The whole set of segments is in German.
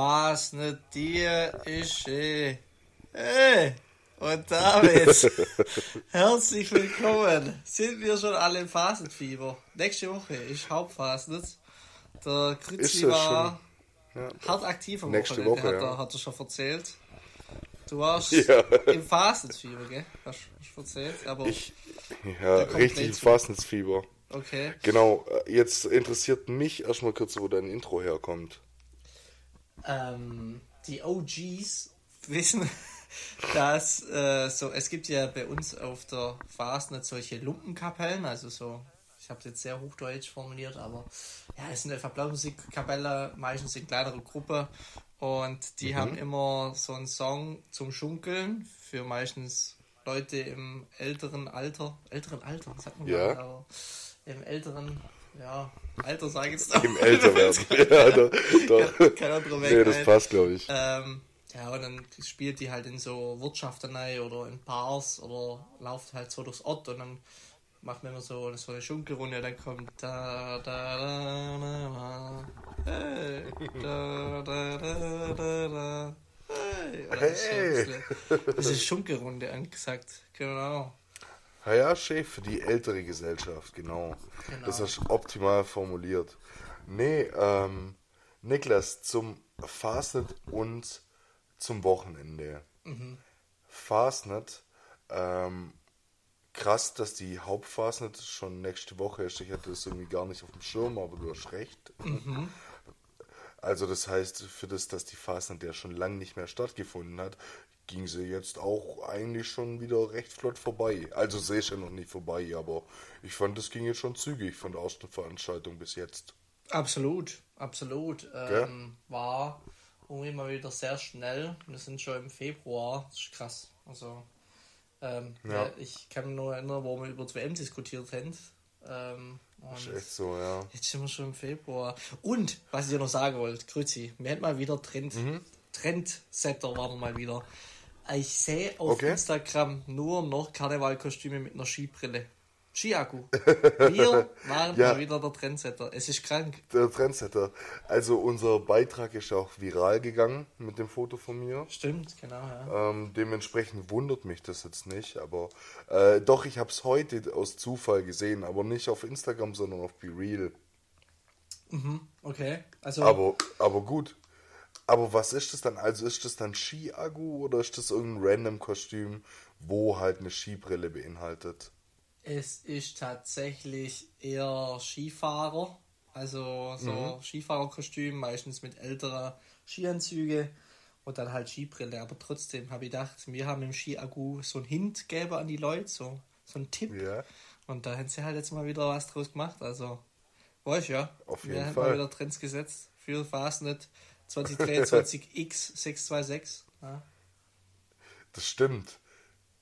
Fasnet dir ist eh. Hey! Und damit herzlich willkommen. Sind wir schon alle im Phasenfieber? Nächste Woche ist Hauptphasen. Der Grützi war ja, hart aktiv am nächste Woche, hat, ja. er, hat er schon erzählt. Du warst ja. im Phasenfieber, gell? Hast du erzählt? Aber ich, ja, richtig im Fastensfieber. Okay. Genau, äh, jetzt interessiert mich erstmal kurz, wo dein Intro herkommt. Ähm, die OGs wissen, dass äh, so, es gibt ja bei uns auf der Fastnet solche Lumpenkapellen, also so, ich habe es jetzt sehr hochdeutsch formuliert, aber ja, es sind einfach Blasmusikkapelle, meistens in kleinere Gruppe und die mhm. haben immer so einen Song zum Schunkeln für meistens Leute im älteren Alter, älteren Alter, sagt man ja. mal, aber im älteren ja, Alter sage ich jetzt auch. Im Älter werden. ja, da, da. Kein anderer Weg. Nee, das passt, glaube ich. Ähm, ja, und dann spielt die halt in so Wirtschaften oder in Bars oder lauft halt so durchs Ort und dann macht man immer so, so eine Schunkelrunde und dann kommt da, da, da, da, da, hey, da, da, da, da, da, hey. Oder hey. Das ist Schunkelrunde angesagt, genau. Chef, für die ältere Gesellschaft, genau. genau. Das ist optimal formuliert. Nee, ähm, Niklas, zum Fastnet und zum Wochenende. Mhm. Fastnet, ähm, krass, dass die Hauptfastnet schon nächste Woche ist. Ich hatte das irgendwie gar nicht auf dem Schirm, aber du hast recht. Mhm. Also das heißt, für das, dass die Fastnet ja schon lange nicht mehr stattgefunden hat, ging sie jetzt auch eigentlich schon wieder recht flott vorbei. Also sehe ich ja noch nicht vorbei, aber ich fand, das ging jetzt schon zügig von der ersten Veranstaltung bis jetzt. Absolut, absolut. Ähm, war irgendwie mal wieder sehr schnell. Wir sind schon im Februar. Das ist krass. Also, ähm, ja. Ja, ich kann mich nur erinnern, wo wir über die WM diskutiert haben. Ähm, das ist echt so, ja. Jetzt sind wir schon im Februar. Und, was ich dir noch sagen wollte, Grüezi, wir hätten mal wieder Trend, mhm. Trendsetter waren wir mal wieder. Ich sehe auf okay. Instagram nur noch Karnevalkostüme mit einer Skibrille. Skiakku. Wir waren ja. mal wieder der Trendsetter. Es ist krank. Der Trendsetter. Also unser Beitrag ist auch viral gegangen mit dem Foto von mir. Stimmt, genau. Ja. Ähm, dementsprechend wundert mich das jetzt nicht. Aber äh, doch, ich habe es heute aus Zufall gesehen, aber nicht auf Instagram, sondern auf BeReal. Mhm, okay. Also, aber, aber gut. Aber was ist das dann? Also ist das dann Ski-Agu oder ist das irgendein random Kostüm, wo halt eine Skibrille beinhaltet? Es ist tatsächlich eher Skifahrer, also so mhm. Skifahrerkostüm, meistens mit älterer Skianzüge und dann halt Skibrille. Aber trotzdem habe ich gedacht, wir haben im Ski-Agu so ein Hint gegeben an die Leute, so, so ein Tipp. Ja. Und da haben sie halt jetzt mal wieder was draus gemacht. Also, weißt ja, Auf jeden wir haben Fall. mal wieder Trends gesetzt für Fastnet 2023X626. Ja. Das stimmt.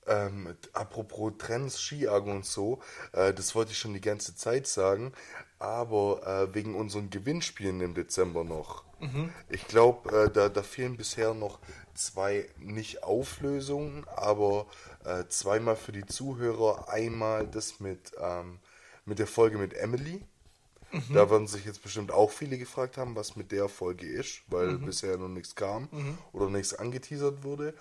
Ähm, apropos Trends, Skiagen und so, äh, das wollte ich schon die ganze Zeit sagen, aber äh, wegen unseren Gewinnspielen im Dezember noch. Mhm. Ich glaube, äh, da, da fehlen bisher noch zwei, nicht Auflösungen, aber äh, zweimal für die Zuhörer. Einmal das mit, ähm, mit der Folge mit Emily. Mhm. Da werden sich jetzt bestimmt auch viele gefragt haben, was mit der Folge ist, weil mhm. bisher noch nichts kam mhm. oder nichts angeteasert wurde.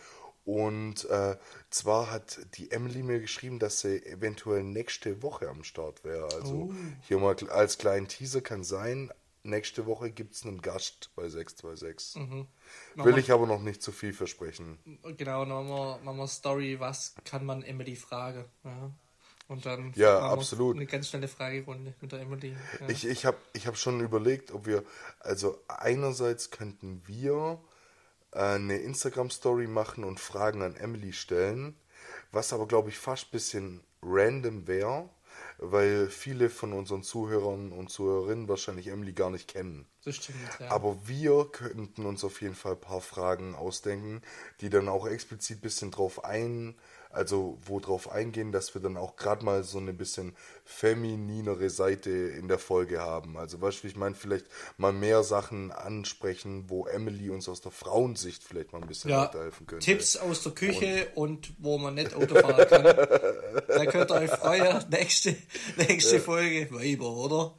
Und äh, zwar hat die Emily mir geschrieben, dass sie eventuell nächste Woche am Start wäre. Also Oh. hier mal als kleinen Teaser kann sein, nächste Woche gibt es einen Gast bei 626. Mhm. Will ich aber noch nicht zu viel versprechen. Genau, machen wir, machen wir Story, was kann man Emily fragen. Ja. Und dann Ja, absolut. eine ganz schnelle Fragerunde mit der Emily. Ja. Ich, ich habe ich hab schon überlegt, ob wir, also einerseits könnten wir äh, eine Instagram-Story machen und Fragen an Emily stellen, was aber, glaube ich, fast ein bisschen random wäre, weil viele von unseren Zuhörern und Zuhörerinnen wahrscheinlich Emily gar nicht kennen. das stimmt, ja. Aber wir könnten uns auf jeden Fall ein paar Fragen ausdenken, die dann auch explizit ein bisschen drauf ein, also wo drauf eingehen, dass wir dann auch gerade mal so eine bisschen femininere Seite in der Folge haben. Also weißt du, ich meine, vielleicht mal mehr Sachen ansprechen, wo Emily uns aus der Frauensicht vielleicht mal ein bisschen ja, weiterhelfen könnte. Tipps aus der Küche und, wo man nicht Auto fahren kann. da könnt ihr euch freuen. Nächste, nächste Folge, Weiber, oder?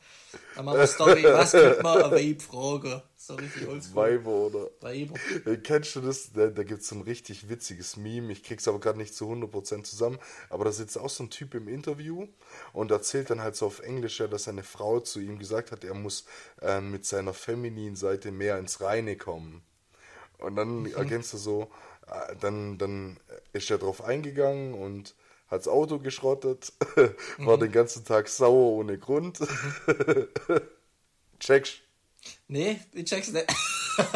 Dann machen wir Story, was könnte man ein Vape fragen? So richtig oldschool. Weiber oder. Weiber. Äh, Kennst du das? Da, da gibt es so ein richtig witziges Meme. Ich krieg's aber gerade nicht zu 100% zusammen. Aber da sitzt auch so ein Typ im Interview und erzählt dann halt so auf Englisch, ja, dass seine Frau zu ihm gesagt hat, er muss äh, mit seiner femininen Seite mehr ins Reine kommen. Und dann Mhm. erkennst du so, äh, dann, dann ist er drauf eingegangen und hat's Auto geschrottet, war Mhm. den ganzen Tag sauer ohne Grund. Checkst. Nee, ich check's nicht.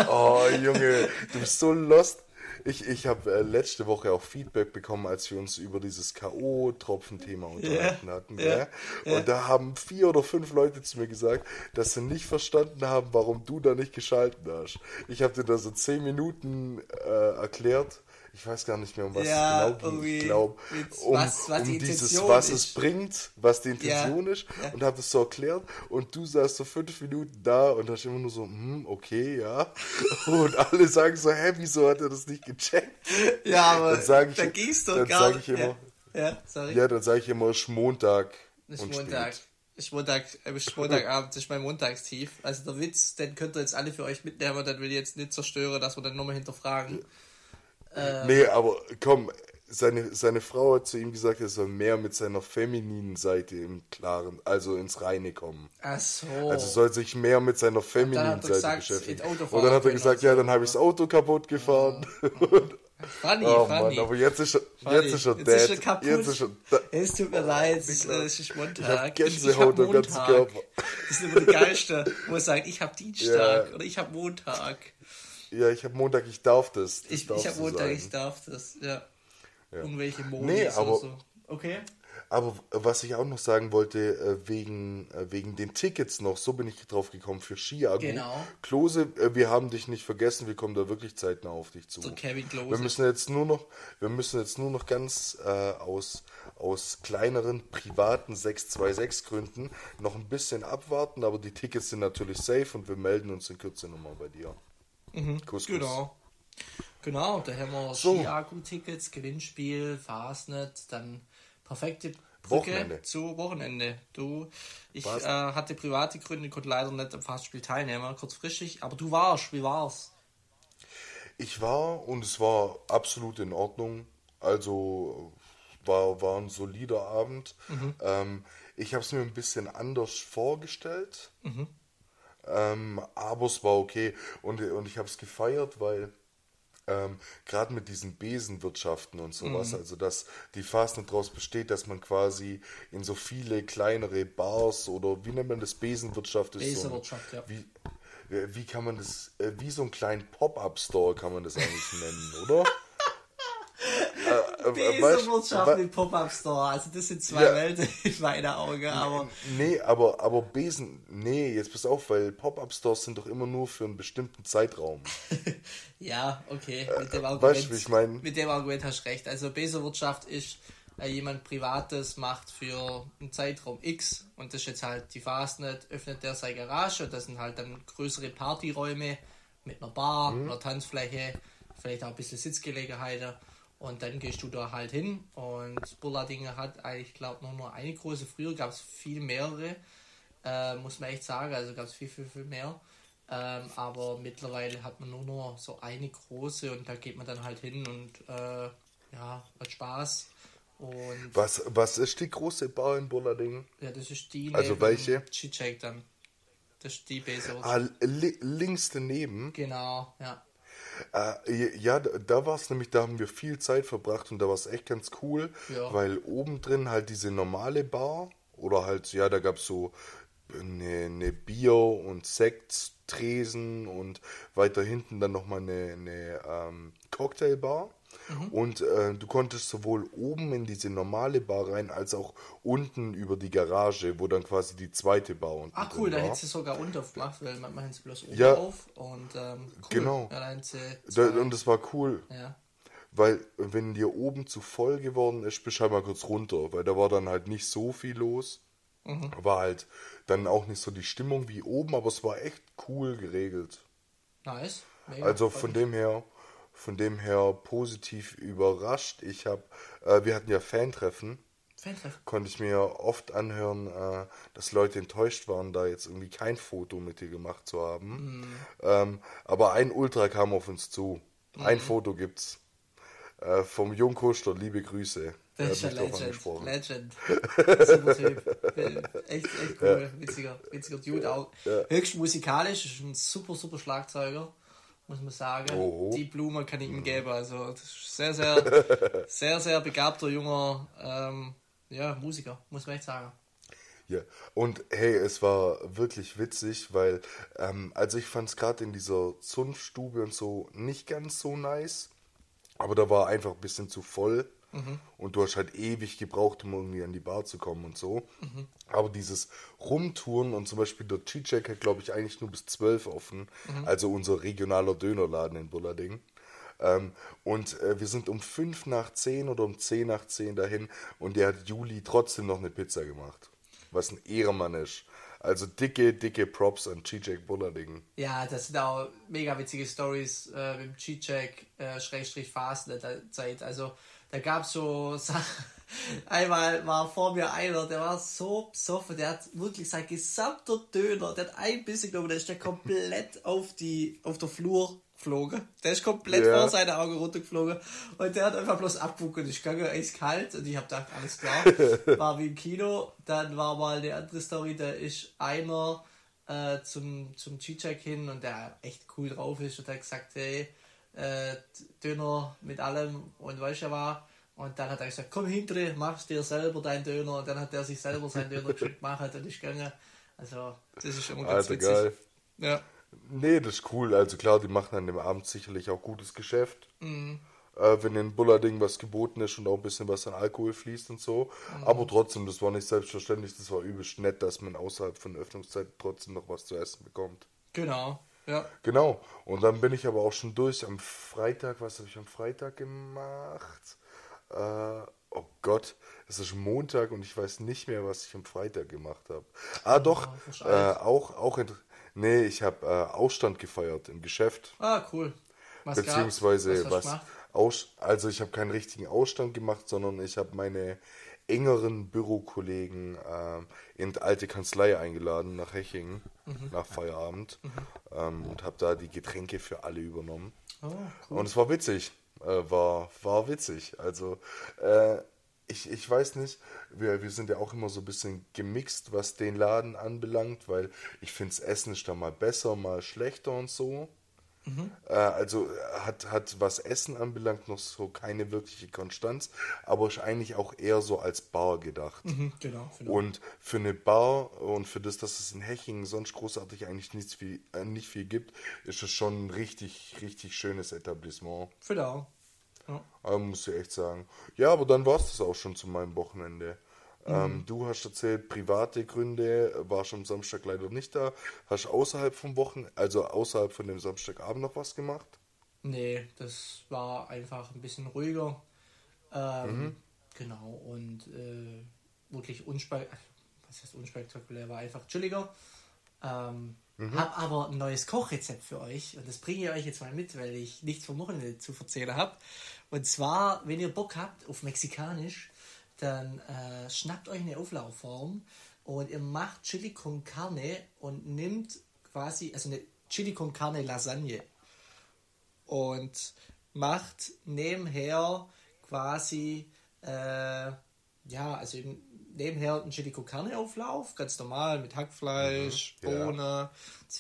Oh, Junge, du bist so lost. Ich, ich habe äh, letzte Woche auch Feedback bekommen, als wir uns über dieses K.O.-Tropfen-Thema unterhalten hatten. ja, gell? Und da haben vier oder fünf Leute zu mir gesagt, dass sie nicht verstanden haben, warum du da nicht geschalten hast. Ich habe dir da so zehn Minuten äh, erklärt. Ich weiß gar nicht mehr, um was Ja, es irgendwie Ich glaube, um, was- was um die dieses, was ist. es bringt, was die Intention ist. Und habe das so erklärt. Und du saßt so fünf Minuten da und hast immer nur so, hm, okay, ja. Und alle sagen so, hä, wieso hat er das nicht gecheckt? Ja, aber Dann ich- da ging's doch dann gar nicht. ich immer- ja, ja, sorry. Ja, dann sage ich immer, es ist Montag ist Montag. spät. Ist Montag, ist Montagabend, ist mein Montagstief. Also der Witz, den könnt ihr jetzt alle für euch mitnehmen, aber dann will ich jetzt nicht zerstören, dass wir dann nochmal hinterfragen. Nee, aber komm, seine, seine Frau hat zu ihm gesagt, er soll mehr mit seiner femininen Seite im Klaren, also ins Reine kommen. Ach so. Also soll sich mehr mit seiner femininen Seite gesagt, beschäftigen. Und dann hat er gesagt, ja, dann habe ich das Auto kaputt gefahren. funny, oh funny. Mann, aber jetzt ist er, funny. jetzt ist er jetzt dead. Ist er kaputt. Jetzt ist er da. Es tut mir leid, es ist, äh, ist Montag. Ich hab Gänsehaut am ganzen. Körper. Das ist immer die geilste, wo er sagt, ich habe Dienstag Ja. oder ich habe Montag. Ja, ich habe Montag, ich darf das. das Ich, ich habe Montag, sagen. ich darf das, ja. Irgendwelche Modis Nee, aber- so. Okay. Aber was ich auch noch sagen wollte, äh, wegen, äh, wegen den Tickets noch, so bin ich drauf gekommen für Skiago. Genau. Klose, äh, wir haben dich nicht vergessen, wir kommen da wirklich zeitnah auf dich zu. Der Kevin Klose. Wir müssen jetzt nur noch, wir müssen jetzt nur noch ganz äh, aus, aus kleineren privaten 626 Gründen noch ein bisschen abwarten, aber die Tickets sind natürlich safe und wir melden uns in Kürze nochmal bei dir. Kuss, Kuss. Genau. Genau, da haben wir So. Ski-Akku-Tickets, Gewinnspiel, Fastnet, dann perfekte Brücke Wochenende. zu Wochenende. Du, ich äh, hatte private Gründe, konnte leider nicht am Fastspiel teilnehmen, kurzfristig, aber du warst, wie war's? Ich war und es war absolut in Ordnung. Also war, war ein solider Abend. Ähm, ich habe es mir ein bisschen anders vorgestellt. Ähm, aber es war okay. Und, und ich habe es gefeiert, weil ähm, gerade mit diesen Besenwirtschaften und sowas, also dass die Fastnet daraus besteht, dass man quasi in so viele kleinere Bars oder wie nennt man das Besenwirtschaft? Ist so ein- Besenwirtschaft, ja. Wie, wie wie kann man das, äh, wie so einen kleinen Pop-Up-Store kann man das eigentlich nennen, oder? Äh, äh, weißt- Besenwirtschaft wa- mit Pop-Up-Store, also das sind zwei Ja. Welten in meinen Augen, aber Nee, aber, aber Besen, nee, jetzt pass auf, weil Pop-Up-Stores sind doch immer nur für einen bestimmten Zeitraum. ja, okay, mit dem weißt Argument, wie ich mein? mit dem Argument hast du recht. Also Besenwirtschaft ist, äh, jemand Privates macht für einen Zeitraum X und das ist jetzt halt die Fastnet, öffnet der seine Garage und das sind halt dann größere Partyräume mit einer Bar, Mhm. einer Tanzfläche, vielleicht auch ein bisschen Sitzgelegenheiten und dann gehst du da halt hin und Burladinge hat eigentlich, glaube nur noch eine große, früher gab es viel mehrere, äh, muss man echt sagen, also gab es viel, viel, viel mehr. Ähm, aber mittlerweile hat man nur noch so eine große und da geht man dann halt hin und äh, ja, hat Spaß. Und Was, was ist die große Bar in Bollarding? ja, das ist die Also welche? Chichek dann. Das ist die Base. Ah, li links daneben. Genau, ja. Äh, ja, da, da war es nämlich, da haben wir viel Zeit verbracht und da war es echt ganz cool, Ja. weil oben drin halt diese normale Bar oder halt, ja, da gab es so eine, eine Bier- und Sekttresen und weiter hinten dann nochmal eine, eine ähm, Cocktailbar. Mhm. Und äh, du konntest sowohl oben in diese normale Bar rein, als auch unten über die Garage, wo dann quasi die zweite Bar unten Ach cool, da war. hätte sie sogar unten aufgemacht, weil man macht es bloß oben Ja. auf. Und ähm, cool. Genau. Ja, da und das war cool. ja. Weil, wenn dir oben zu voll geworden ist, bist du halt mal kurz runter, weil da war dann halt nicht so viel los. War halt dann auch nicht so die Stimmung wie oben, aber es war echt cool geregelt. Nice. Mega. Also von dem her, von dem her positiv überrascht. Ich habe, äh, wir hatten ja Fantreffen konnte ich mir oft anhören, äh, dass Leute enttäuscht waren, da jetzt irgendwie kein Foto mit dir gemacht zu haben. Mhm. Ähm, aber ein Ultra kam auf uns zu. Mhm. Ein Foto gibt's. Äh, vom Jungkuster, liebe Grüße. Das ist ja Legend. Legend. Super Typ. Echt, echt cool. Ja. Witziger, witziger Dude auch. Ja. Höchst musikalisch, ist ein super, super Schlagzeuger, muss man sagen. Oh. Die Blume kann ich ihm geben. Also, das ist sehr, sehr, sehr, sehr begabter junger ähm, ja, Musiker, muss man echt sagen. Ja, und hey, es war wirklich witzig, weil, ähm, also ich fand es gerade in dieser Zunftstube und so nicht ganz so nice, aber da war einfach ein bisschen zu voll. Und du hast halt ewig gebraucht, um irgendwie an die Bar zu kommen und so. Mhm. Aber dieses Rumtouren und zum Beispiel der Cheat hat, glaube ich, eigentlich nur bis 12 offen. Mhm. Also unser regionaler Dönerladen in Bullerding. Ähm, und äh, wir sind um 5 nach 10 oder um 10 nach 10 dahin und der hat Juli trotzdem noch eine Pizza gemacht. Was ein Ehrenmann ist. Also dicke, dicke Props an G-Jack Bullerding. Ja, das sind auch mega witzige Stories äh, mit G-Jack äh. Also da gab es so Sachen. Einmal war vor mir einer, der war so besoffen, der hat wirklich sein gesamter Döner, der hat ein bisschen genommen, der ist der komplett auf die, auf der Flur geflogen. Der ist komplett ja. vor seine Augen runtergeflogen und der hat einfach bloß abgeguckt und ich gegangen, eiskalt und ich habe gedacht, alles klar, war wie im Kino. Dann war mal eine andere Story, da ist einer äh, zum, zum G-Check hin und der echt cool drauf ist und hat gesagt, hey, äh, Döner mit allem und weißt du war. Und dann hat er gesagt, komm hinter, machst dir selber deinen Döner. Und dann hat er sich selber seinen Döner gemacht und ist gegangen. Also, das ist immer ganz Alter, witzig. Geil. Ja. Nee, das ist cool. Also klar, die machen an dem Abend sicherlich auch gutes Geschäft. Mhm. Äh, wenn in Bullerding was geboten ist und auch ein bisschen was an Alkohol fließt und so. Mhm. Aber trotzdem, das war nicht selbstverständlich. Das war übelst nett, dass man außerhalb von Öffnungszeit trotzdem noch was zu essen bekommt. Genau. Ja. Genau. Und dann bin ich aber auch schon durch. Am Freitag, was habe ich am Freitag gemacht? Äh, oh Gott, es ist Montag und ich weiß nicht mehr, was ich am Freitag gemacht habe. Ah, doch, oh, äh, auch, auch in, nee, ich habe äh, Ausstand gefeiert im Geschäft. Ah, cool. Was Beziehungsweise was, was aus, also ich habe keinen richtigen Ausstand gemacht, sondern ich habe meine engeren Bürokollegen äh, in die alte Kanzlei eingeladen nach Hechingen, mhm. nach Feierabend mhm. ähm, und habe da die Getränke für alle übernommen. Oh, cool. Und es war witzig, äh, war, war witzig. Also äh, ich, ich weiß nicht, wir, wir sind ja auch immer so ein bisschen gemixt, was den Laden anbelangt, weil ich finde, das Essen ist da mal besser, mal schlechter und so. Mhm. Äh, also hat, hat was Essen anbelangt noch so keine wirkliche Konstanz, aber ist eigentlich auch eher so als Bar gedacht. Mhm, genau, genau, Und für eine Bar und für das, dass es in Hechingen sonst großartig eigentlich nichts viel, äh, nicht viel gibt, ist es schon ein richtig, richtig schönes Etablissement. Auch. Ja. Aber muss ich echt sagen. Ja, aber dann war es das auch schon zu meinem Wochenende. Ähm, mhm. du hast erzählt, private Gründe, warst am Samstag leider nicht da. Hast außerhalb vom Wochen, also außerhalb von dem Samstagabend noch was gemacht? Nee, das war einfach ein bisschen ruhiger. Ähm, mhm. Genau, und äh, wirklich unspektakulär, was heißt unspektakulär, war einfach chilliger. Ähm, mhm. Hab aber ein neues Kochrezept für euch und das bringe ich euch jetzt mal mit, weil ich nichts vom Wochenende zu erzählen habe. Und zwar, wenn ihr Bock habt auf Mexikanisch, dann äh, schnappt euch eine Auflaufform und ihr macht Chili con Carne und nimmt quasi, also eine Chili con Carne Lasagne und macht nebenher quasi, äh, ja, also nebenher einen Chili con Carne Auflauf, ganz normal mit Hackfleisch, mhm, ja. Bohne,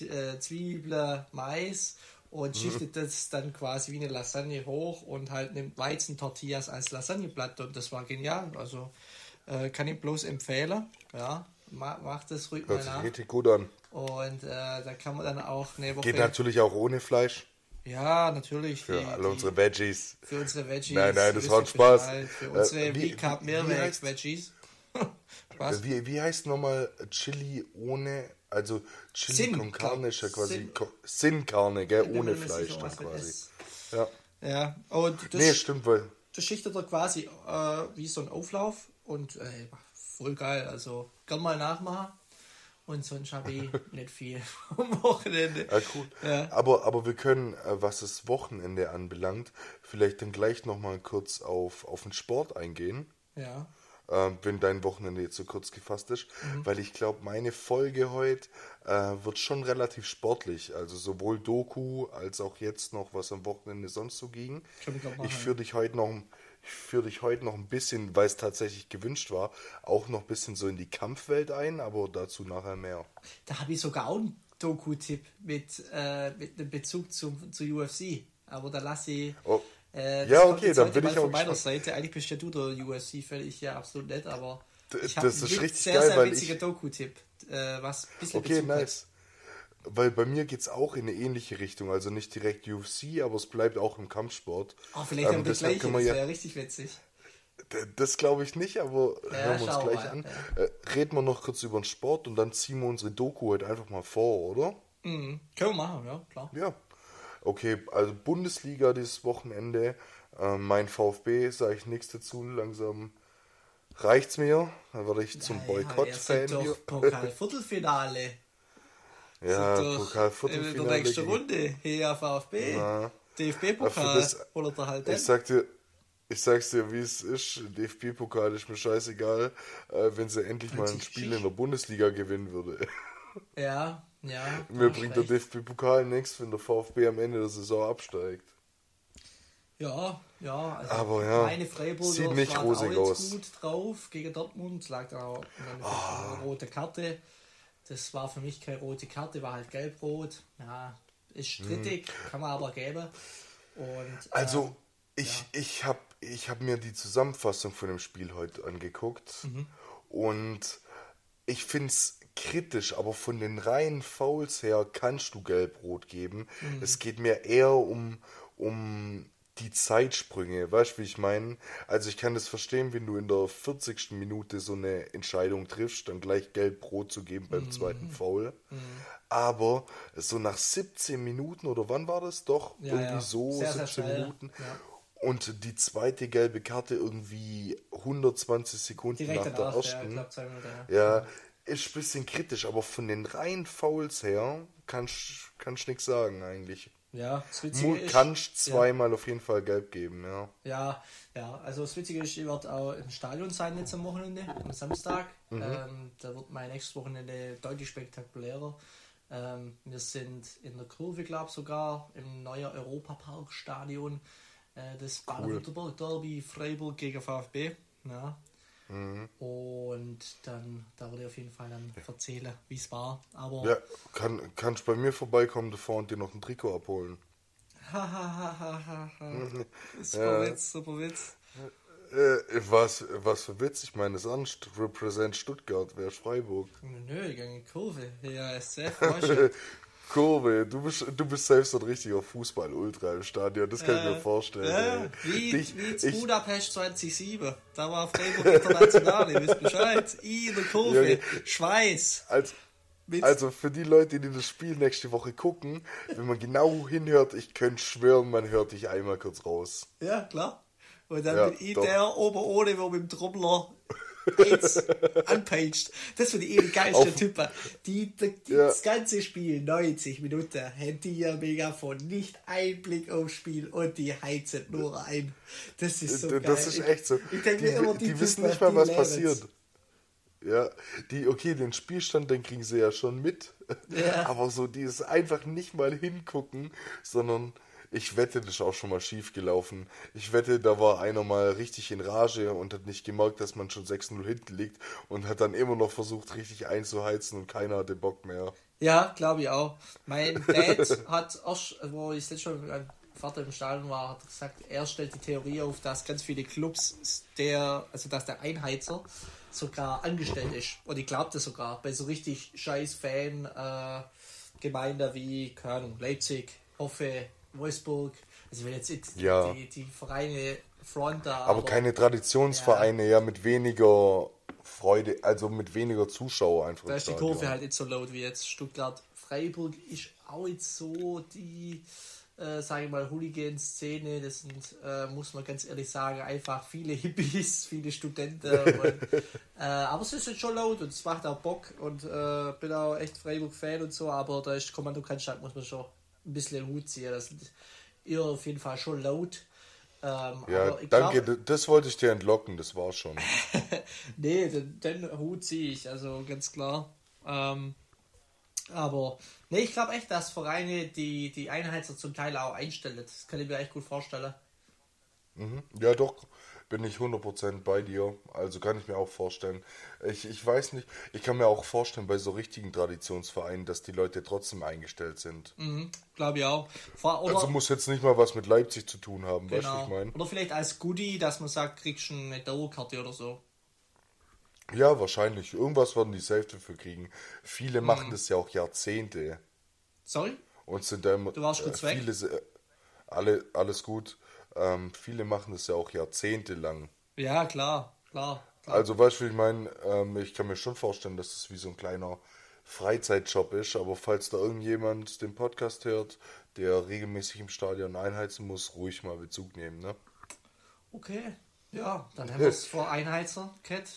äh, Zwiebeln, Mais und mhm. schichtet das dann quasi wie eine Lasagne hoch und halt nimmt Weizentortillas als Lasagneplatte und das war genial. Also äh, kann ich bloß empfehlen. Ja, macht das ruhig Hört mal nach. richtig gut an. Und äh, da kann man dann auch eine Woche. Geht natürlich auch ohne Fleisch. Ja, natürlich. Für die, alle unsere Veggies. Für unsere Veggies. Nein, nein, das war Spaß. Für unsere äh, wie, Mehrweg-Veggies. wie, wie heißt nochmal Chili ohne also Chili Sin, con Carne ist ja quasi Sin, Sin Carne, gell, ohne Fleisch dann quasi. Ja. Ja, und das, nee, stimmt, weil. Das schichtet er quasi äh, wie so ein Auflauf und äh, voll geil. Also gern mal nachmachen. Und sonst habe ich nicht viel am Wochenende. Ja, cool. Ja. Aber, aber wir können, äh, was das Wochenende anbelangt, vielleicht dann gleich nochmal kurz auf, auf den Sport eingehen. Ja. Äh, wenn dein Wochenende jetzt so kurz gefasst ist, mhm. weil ich glaube, meine Folge heute äh, wird schon relativ sportlich. Also sowohl Doku als auch jetzt noch, was am Wochenende sonst so ging. Ich, ich führe dich heute noch ich führe dich heute noch ein bisschen, weil es tatsächlich gewünscht war, auch noch ein bisschen so in die Kampfwelt ein, aber dazu nachher mehr. Da habe ich sogar auch einen Doku-Tipp mit, äh, mit einem Bezug zum, zu UFC. Aber da lasse ich. Oh. Äh, ja, okay, dann bin ich auch. Von meiner Seite, eigentlich bist ja du der UFC-Fan, ich ja absolut nicht, aber. Ich das ist richtig sehr, geil, sehr witziger Doku-Tipp. Äh, was bisschen Okay, Bezug nice. Hat. Weil bei mir geht es auch in eine ähnliche Richtung. Also nicht direkt UFC, aber es bleibt auch im Kampfsport. Oh, vielleicht ähm, haben wir das gleiche, das wäre ja, richtig witzig. Das glaube ich nicht, aber ja, hören wir uns gleich mal, an. Ja. Äh, reden wir noch kurz über den Sport und dann ziehen wir unsere Doku halt einfach mal vor, oder? Mhm. Können wir machen, ja, klar. Ja. Okay, also Bundesliga dieses Wochenende. Äh, mein VfB, sage ich nichts dazu, langsam reicht's mir. Dann werde ich zum Boykott-Fan ja, hier. Pokal-Viertelfinale. ja, Pokal-Viertelfinale. In der nächsten Runde, hier VfB. DFB-Pokal, oder halt Ich sag dir, ich sag's dir, wie es ist. DFB-Pokal ist mir scheißegal, äh, wenn sie endlich mal ein Spiel in der Bundesliga gewinnen würde. Ja, ja. Mir bringt recht. der DFB-Pokal nichts, wenn der VfB am Ende der Saison absteigt. Ja, ja. Also Aber ja, meine Freiburger sieht nicht rosig aus. gut drauf gegen Dortmund. Lag da auch eine oh. rote Karte. Das war für mich keine rote Karte, war halt gelb-rot. Ja, ist strittig, hm. kann man aber geben. Und, also, ähm, ich, ja. ich habe ich hab mir die Zusammenfassung von dem Spiel heute angeguckt. Mhm. Und ich finde es kritisch, aber von den reinen Fouls her kannst du gelb-rot geben. Mhm. Es geht mir eher um, um die Zeitsprünge, weißt du, wie ich meine? Also ich kann das verstehen, wenn du in der 40. Minute so eine Entscheidung triffst, dann gleich gelb-rot zu geben beim mhm. zweiten Foul. Mhm. Aber so nach 17 Minuten oder wann war das doch? Ja, irgendwie ja. so sehr, 17 sehr Minuten. Ja. Und die zweite gelbe Karte irgendwie 120 Sekunden Direkt nach der ersten. Ja, glaub, ja, ist ein bisschen kritisch, aber von den reinen Fouls her kannst du nichts sagen eigentlich. Ja, das Witzige ist... Kannst zweimal ja. auf jeden Fall gelb geben, ja. Ja, ja, also das Witzige ist, ich werde auch im Stadion sein jetzt am Wochenende, am Samstag. Mhm. Ähm, da wird mein nächstes Wochenende deutlich spektakulärer. Ähm, wir sind in der Kurve, glaube ich, sogar im neuen Europapark-Stadion. Äh, das Baden-Württemberg Derby Freiburg gegen VfB. Ja, Mhm. Und dann, da würde ich auf jeden Fall dann erzählen, wie es war. Aber ja, kann, kannst bei mir vorbeikommen davor und dir noch ein Trikot abholen. Super ja. Witz, super Witz. Äh, was, was für Witz, ich meine, das an, Represent Stuttgart, wer ist Freiburg? Nö, in Kurve, ja, SF, Kurve, du bist, du bist selbst ein richtiger Fußball-Ultra im Stadion, das kann äh, ich mir äh, vorstellen. Äh, wie, Dich, wie in Budapest 2007, da war Freiburg international, ihr wisst Bescheid. In der Kurve, ja, Schweiß. Als, also für die Leute, die das Spiel nächste Woche gucken, wenn man genau hinhört, ich könnte schwören, man hört dich einmal kurz raus. Ja, klar. Und dann ja, bin ich doch. der ober ohne, wo mit dem Trommler Jetzt unpaged. Das sind die eben geilsten Typen. Die, die, die ja. das ganze Spiel, 90 Minuten, hätten die ja Megafon, nicht ein Blick aufs Spiel und die heizen nur ein. Das ist so das geil. Das ist echt so. Ich, denke die, immer, die, die wissen nicht mal, was passiert. Ja, die, okay, den Spielstand, den kriegen sie ja schon mit. Ja. Aber so dieses einfach nicht mal hingucken, sondern ich wette, das ist auch schon mal schief gelaufen. Ich wette, da war einer mal richtig in Rage und hat nicht gemerkt, dass man schon 6-0 hinten liegt und hat dann immer noch versucht, richtig einzuheizen und keiner hatte Bock mehr. Ja, glaube ich auch. Mein Dad hat auch, wo ich jetzt schon mit meinem Vater im Stadion war, hat gesagt, er stellt die Theorie auf, dass ganz viele Clubs der, also dass der Einheizer sogar angestellt ist. Und ich glaube das sogar bei so richtig scheiß Fan äh, wie, keine Ahnung, Leipzig, Hoffe, Wolfsburg, also wenn jetzt ja. die, die Vereine Front da. Aber, aber keine Traditionsvereine, ja. ja. mit weniger Freude, also mit weniger Zuschauer einfach. Da ist die Kurve halt nicht so laut wie jetzt Stuttgart. Freiburg ist auch nicht so die, äh, sage ich mal, Hooligan-Szene. Das sind, äh, muss man ganz ehrlich sagen, einfach viele Hippies, viele Studenten. und, äh, aber es ist jetzt schon laut und es macht auch Bock und äh, bin auch echt Freiburg-Fan und so, aber da ist Kommando Cannstatt, muss man schon ein bisschen Hut ziehen. Das ist ihr auf jeden Fall schon laut. Ähm, ja, danke, glaub, das wollte ich dir entlocken, das war schon. nee, den, den Hut ziehe ich, also ganz klar. Ähm, aber nee, ich glaube echt, dass Vereine die, die Einheiten zum Teil auch einstellen. Das kann ich mir echt gut vorstellen. Mhm. Ja, doch, bin ich 100% bei dir. Also kann ich mir auch vorstellen. Ich, ich weiß nicht, ich kann mir auch vorstellen, bei so richtigen Traditionsvereinen, dass die Leute trotzdem eingestellt sind. Mhm, Glaube ich auch. Oder, also muss jetzt nicht mal was mit Leipzig zu tun haben, genau. weißt du, ich genau. meine? Oder vielleicht als Goodie, dass man sagt, kriegst du eine Dauerkarte oder so. Ja, wahrscheinlich. Irgendwas werden die safe dafür kriegen. Viele mhm. machen das ja auch Jahrzehnte. Sorry? Und sind da immer. Du warst kurz äh, viele, weg. Alle, alles gut. Ähm, viele machen das ja auch jahrzehntelang. Ja, klar, klar. klar. Also, weißt du, ich meine, ähm, ich kann mir schon vorstellen, dass es das wie so ein kleiner Freizeitjob ist, aber falls da irgendjemand den Podcast hört, der regelmäßig im Stadion einheizen muss, ruhig mal Bezug nehmen, ne? Okay, ja, dann haben wir es vor Einheizer, Cat.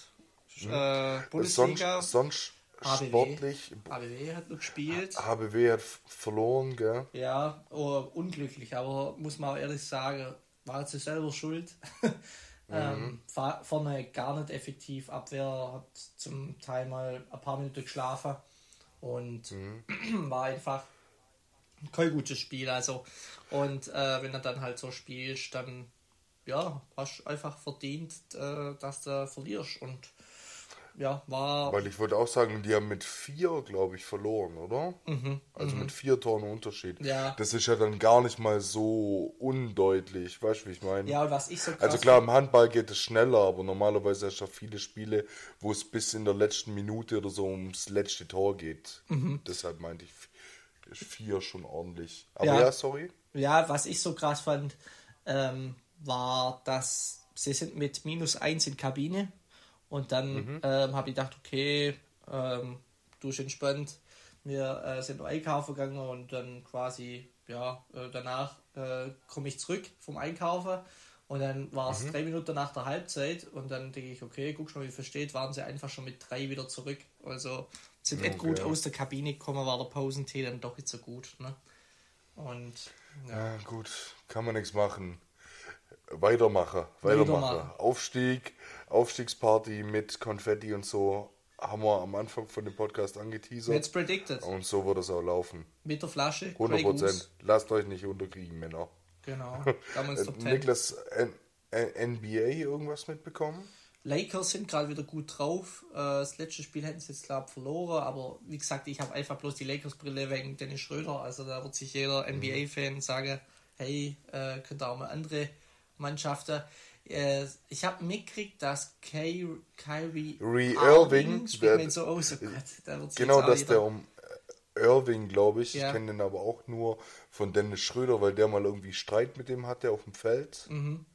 Mhm. Äh, Bundesliga. Sonst, sonst sportlich. HBW hat noch gespielt. HBW hat verloren, gell? Ja, oh, unglücklich, aber muss man auch ehrlich sagen, war jetzt selber schuld. ähm, mhm. vorne gar nicht effektiv. Abwehr hat zum Teil mal ein paar Minuten geschlafen und mhm. war einfach kein gutes Spiel. Also, und äh, wenn er dann halt so spielst, dann ja, hast du einfach verdient, äh, dass du verlierst. Und ja, war. Weil ich wollte auch sagen, die haben mit vier, glaube ich, verloren, oder? Mhm, also mhm. mit vier Toren Unterschied. Ja. Das ist ja dann gar nicht mal so undeutlich, weißt du, wie ich meine? Ja, was ich so Also klar, im Handball geht es schneller, aber normalerweise hast du ja viele Spiele, wo es bis in der letzten Minute oder so ums letzte Tor geht. Mhm. Deshalb meinte ich vier schon ordentlich. Aber ja, ja sorry. Ja, was ich so krass fand, ähm, war, dass sie sind mit minus eins in Kabine und dann mhm. ähm, habe ich gedacht, okay, ähm, du bist entspannt. Wir äh, sind noch einkaufen gegangen und dann quasi, ja, äh, danach äh, komme ich zurück vom Einkaufen. Und dann war es mhm. drei Minuten nach der Halbzeit und dann denke ich, okay, guck schon, wie versteht, waren sie einfach schon mit drei wieder zurück. Also sind okay. nicht gut aus der Kabine gekommen, war der Pausentee dann doch nicht so gut. Ne? Und ja. ja gut, kann man nichts machen. Weitermachen, weitermachen. weitermachen. Aufstieg, Aufstiegsparty mit Konfetti und so haben wir am Anfang von dem Podcast angeteasert. Jetzt predicted. Und so wird es auch laufen. Mit der Flasche. 100 Prozent. Lasst euch nicht unterkriegen, Männer. Genau. Niklas, NBA irgendwas mitbekommen? Lakers sind gerade wieder gut drauf. Äh, das letzte Spiel hätten sie jetzt, glaube ich, verloren. Aber wie gesagt, ich habe einfach bloß die Lakers-Brille wegen Dennis Schröder. Also da wird sich jeder. NBA-Fan sagen, hey, äh, könnt ihr auch mal andere Mannschaften. Äh, ich habe mitgekriegt, dass Ky Kyrie Irving, der, so aus. Oh Gott, genau, dass der um äh, Irving, glaube ich. Ja. Ich kenne den aber auch nur von Dennis Schröder, weil der mal irgendwie Streit mit dem hatte auf dem Feld. Mhm.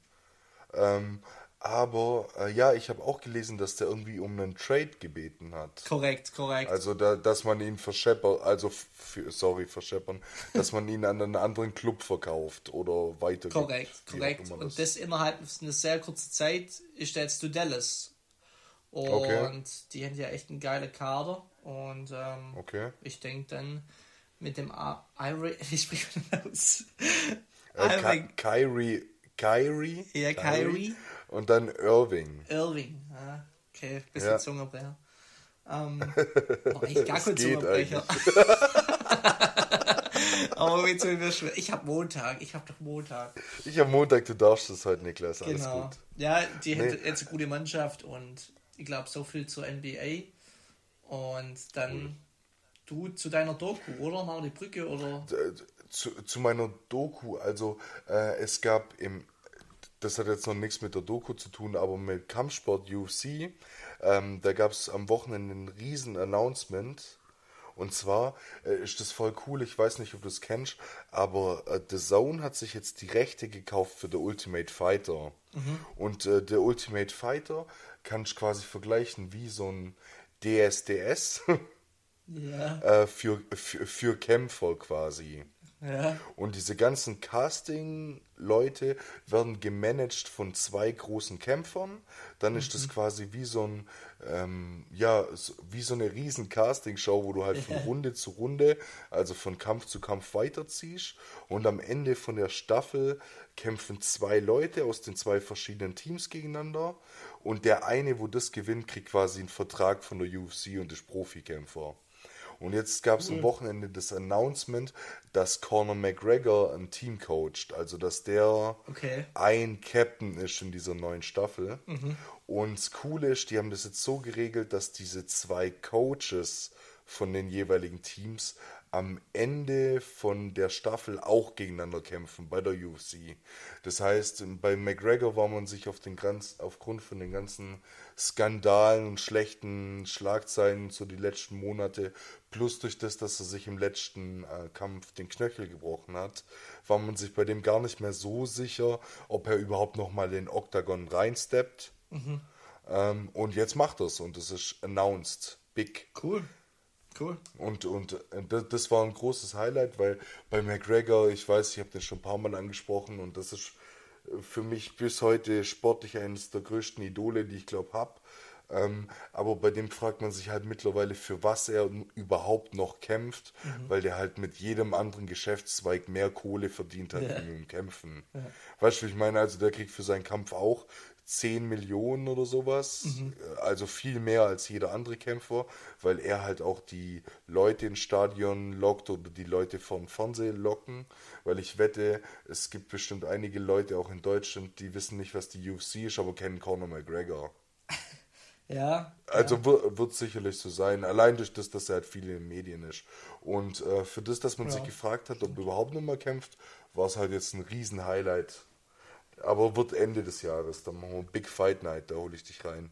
Ähm, aber äh, ja, ich habe auch gelesen, dass der irgendwie um einen Trade gebeten hat. Korrekt, korrekt. Also da, dass man ihn verscheppert, also für, sorry, verscheppern, dass man ihn an einen anderen Club verkauft oder weiter. Korrekt, korrekt. Und das innerhalb einer sehr kurzen Zeit ist der jetzt zu Dallas. Und okay. die haben ja echt einen geilen Kader. Und ähm, okay. ich denke dann mit dem Irie, wie spricht man aus? Äh, Kyrie, Kyrie? Ja, Kyrie. Und dann Irving. Irving, ah, okay, bisschen ja. Zungebrecher. Ähm, oh, ich gar kein Zungebrecher. Aber wir schwer. Ich habe Montag, ich habe doch Montag. Ich habe Montag, du darfst es heute, Niklas. Alles genau. gut. Ja, die nee. hat jetzt eine gute Mannschaft und ich glaube, so viel zur NBA. Und dann cool. du zu deiner Doku, oder? Mal die Brücke, oder? Zu, zu meiner Doku, also äh, es gab im das hat jetzt noch nichts mit der Doku zu tun, aber mit Kampfsport UFC. Ähm, da gab es am Wochenende ein riesen Announcement. Und zwar äh, ist das voll cool, ich weiß nicht, ob du es kennst, aber äh, The Zone hat sich jetzt die Rechte gekauft für The Ultimate Fighter. Mhm. Und äh, der Ultimate Fighter kann ich quasi vergleichen wie so ein DSDS ja. äh, für, für, für Kämpfer quasi. Ja. Und diese ganzen Casting-Leute werden gemanagt von zwei großen Kämpfern. Dann ist das quasi wie so ein, ähm, ja, wie so eine riesen Casting-Show, wo du halt von Runde zu Runde, also von Kampf zu Kampf weiterziehst. Und am Ende von der Staffel kämpfen zwei Leute aus den zwei verschiedenen Teams gegeneinander. Und der eine, wo das gewinnt, kriegt quasi einen Vertrag von der UFC und ist Profikämpfer. Und jetzt gab es am Wochenende das Announcement, dass Conor McGregor ein Team coacht. Also, dass der Okay. ein Captain ist in dieser neuen Staffel. Und das Coole ist, die haben das jetzt so geregelt, dass diese zwei Coaches von den jeweiligen Teams am Ende von der Staffel auch gegeneinander kämpfen bei der UFC. Das heißt, bei McGregor war man sich auf den ganz, aufgrund von den ganzen Skandalen und schlechten Schlagzeilen so die letzten Monate, plus durch das, dass er sich im letzten äh, Kampf den Knöchel gebrochen hat, war man sich bei dem gar nicht mehr so sicher, ob er überhaupt nochmal in den Octagon reinsteppt. Ähm, und jetzt macht er es und es ist announced. Big. Cool. Cool. Und, und äh, das, war ein großes Highlight, weil bei McGregor, ich weiß, ich habe den schon ein paar Mal angesprochen und das ist für mich bis heute sportlich eines der größten Idole, die ich glaube habe. Ähm, aber bei dem fragt man sich halt mittlerweile, für was er überhaupt noch kämpft, weil der halt mit jedem anderen Geschäftszweig mehr Kohle verdient hat Ja. wie mit dem Kämpfen. Weißt du, wie ich meine? Also der kriegt für seinen Kampf auch 10 Millionen oder sowas, also viel mehr als jeder andere Kämpfer, weil er halt auch die Leute ins Stadion lockt oder die Leute vom Fernsehen locken, weil ich wette, es gibt bestimmt einige Leute auch in Deutschland, die wissen nicht, was die UFC ist, aber kennen Conor McGregor. Ja. Also wird, wird sicherlich so sein, allein durch das, dass er halt viel in den Medien ist. Und äh, für das, dass man Ja. sich gefragt hat, ob er überhaupt noch mal kämpft, war es halt jetzt ein riesen Highlight. Aber wird Ende des Jahres, dann machen wir Big Fight Night, da hole ich dich rein.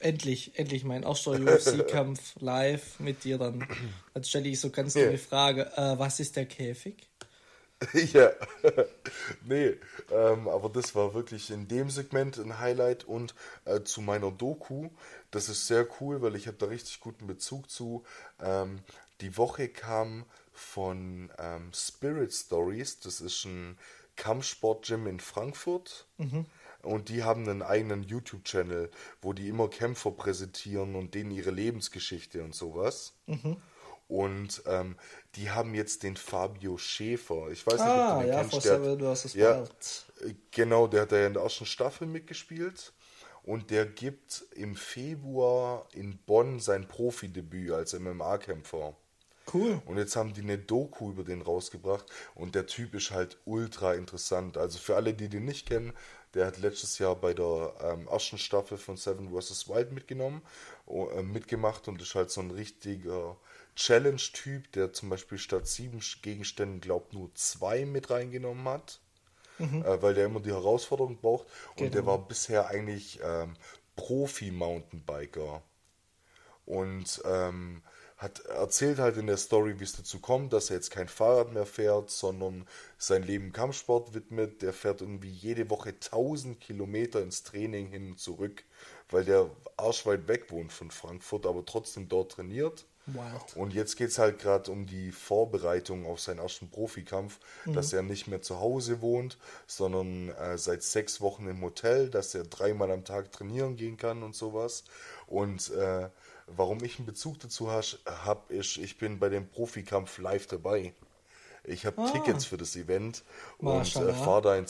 Endlich, endlich mein erster UFC-Kampf live mit dir dann. Jetzt stelle ich so ganz dumme Frage. Äh, was ist der Käfig? ja, nee, ähm, aber das war wirklich in dem Segment ein Highlight und äh, zu meiner Doku, das ist sehr cool, weil ich habe da richtig guten Bezug zu. Ähm, die Woche kam von ähm, Spirit Stories, das ist ein Kampfsport-Gym in Frankfurt. Und die haben einen eigenen YouTube-Channel, wo die immer Kämpfer präsentieren und denen ihre Lebensgeschichte und sowas. Und ähm, die haben jetzt den Fabio Schäfer. Ich weiß nicht, ob Ah, du den ja, kennst. der hat- Seven versus ja, Genau, der hat ja in der ersten Staffel mitgespielt. Und der gibt im Februar in Bonn sein Profidebüt als MMA-Kämpfer. Cool. Und jetzt haben die eine Doku über den rausgebracht und der Typ ist halt ultra interessant. Also für alle, die den nicht kennen, der hat letztes Jahr bei der ähm, ersten Staffel von Seven vs. Wild mitgenommen, oh, äh, mitgemacht und ist halt so ein richtiger Challenge-Typ, der zum Beispiel statt sieben Gegenständen, glaubt nur zwei mit reingenommen hat, äh, weil der immer die Herausforderung braucht. Und der Genau. war bisher eigentlich ähm, Profi-Mountainbiker und ähm, hat erzählt halt in der Story, wie es dazu kommt, dass er jetzt kein Fahrrad mehr fährt, sondern sein Leben Kampfsport widmet. Der fährt irgendwie jede Woche 1000 Kilometer ins Training hin und zurück, weil der arschweit weg wohnt von Frankfurt, aber trotzdem dort trainiert. Wild. Und jetzt geht es halt gerade um die Vorbereitung auf seinen ersten Profikampf, dass er nicht mehr zu Hause wohnt, sondern äh, seit sechs Wochen im Hotel, dass er dreimal am Tag trainieren gehen kann und sowas. Und äh, warum ich einen Bezug dazu habe, ist, ich bin bei dem Profikampf live dabei. Ich habe Tickets für das Event und äh, fahre da in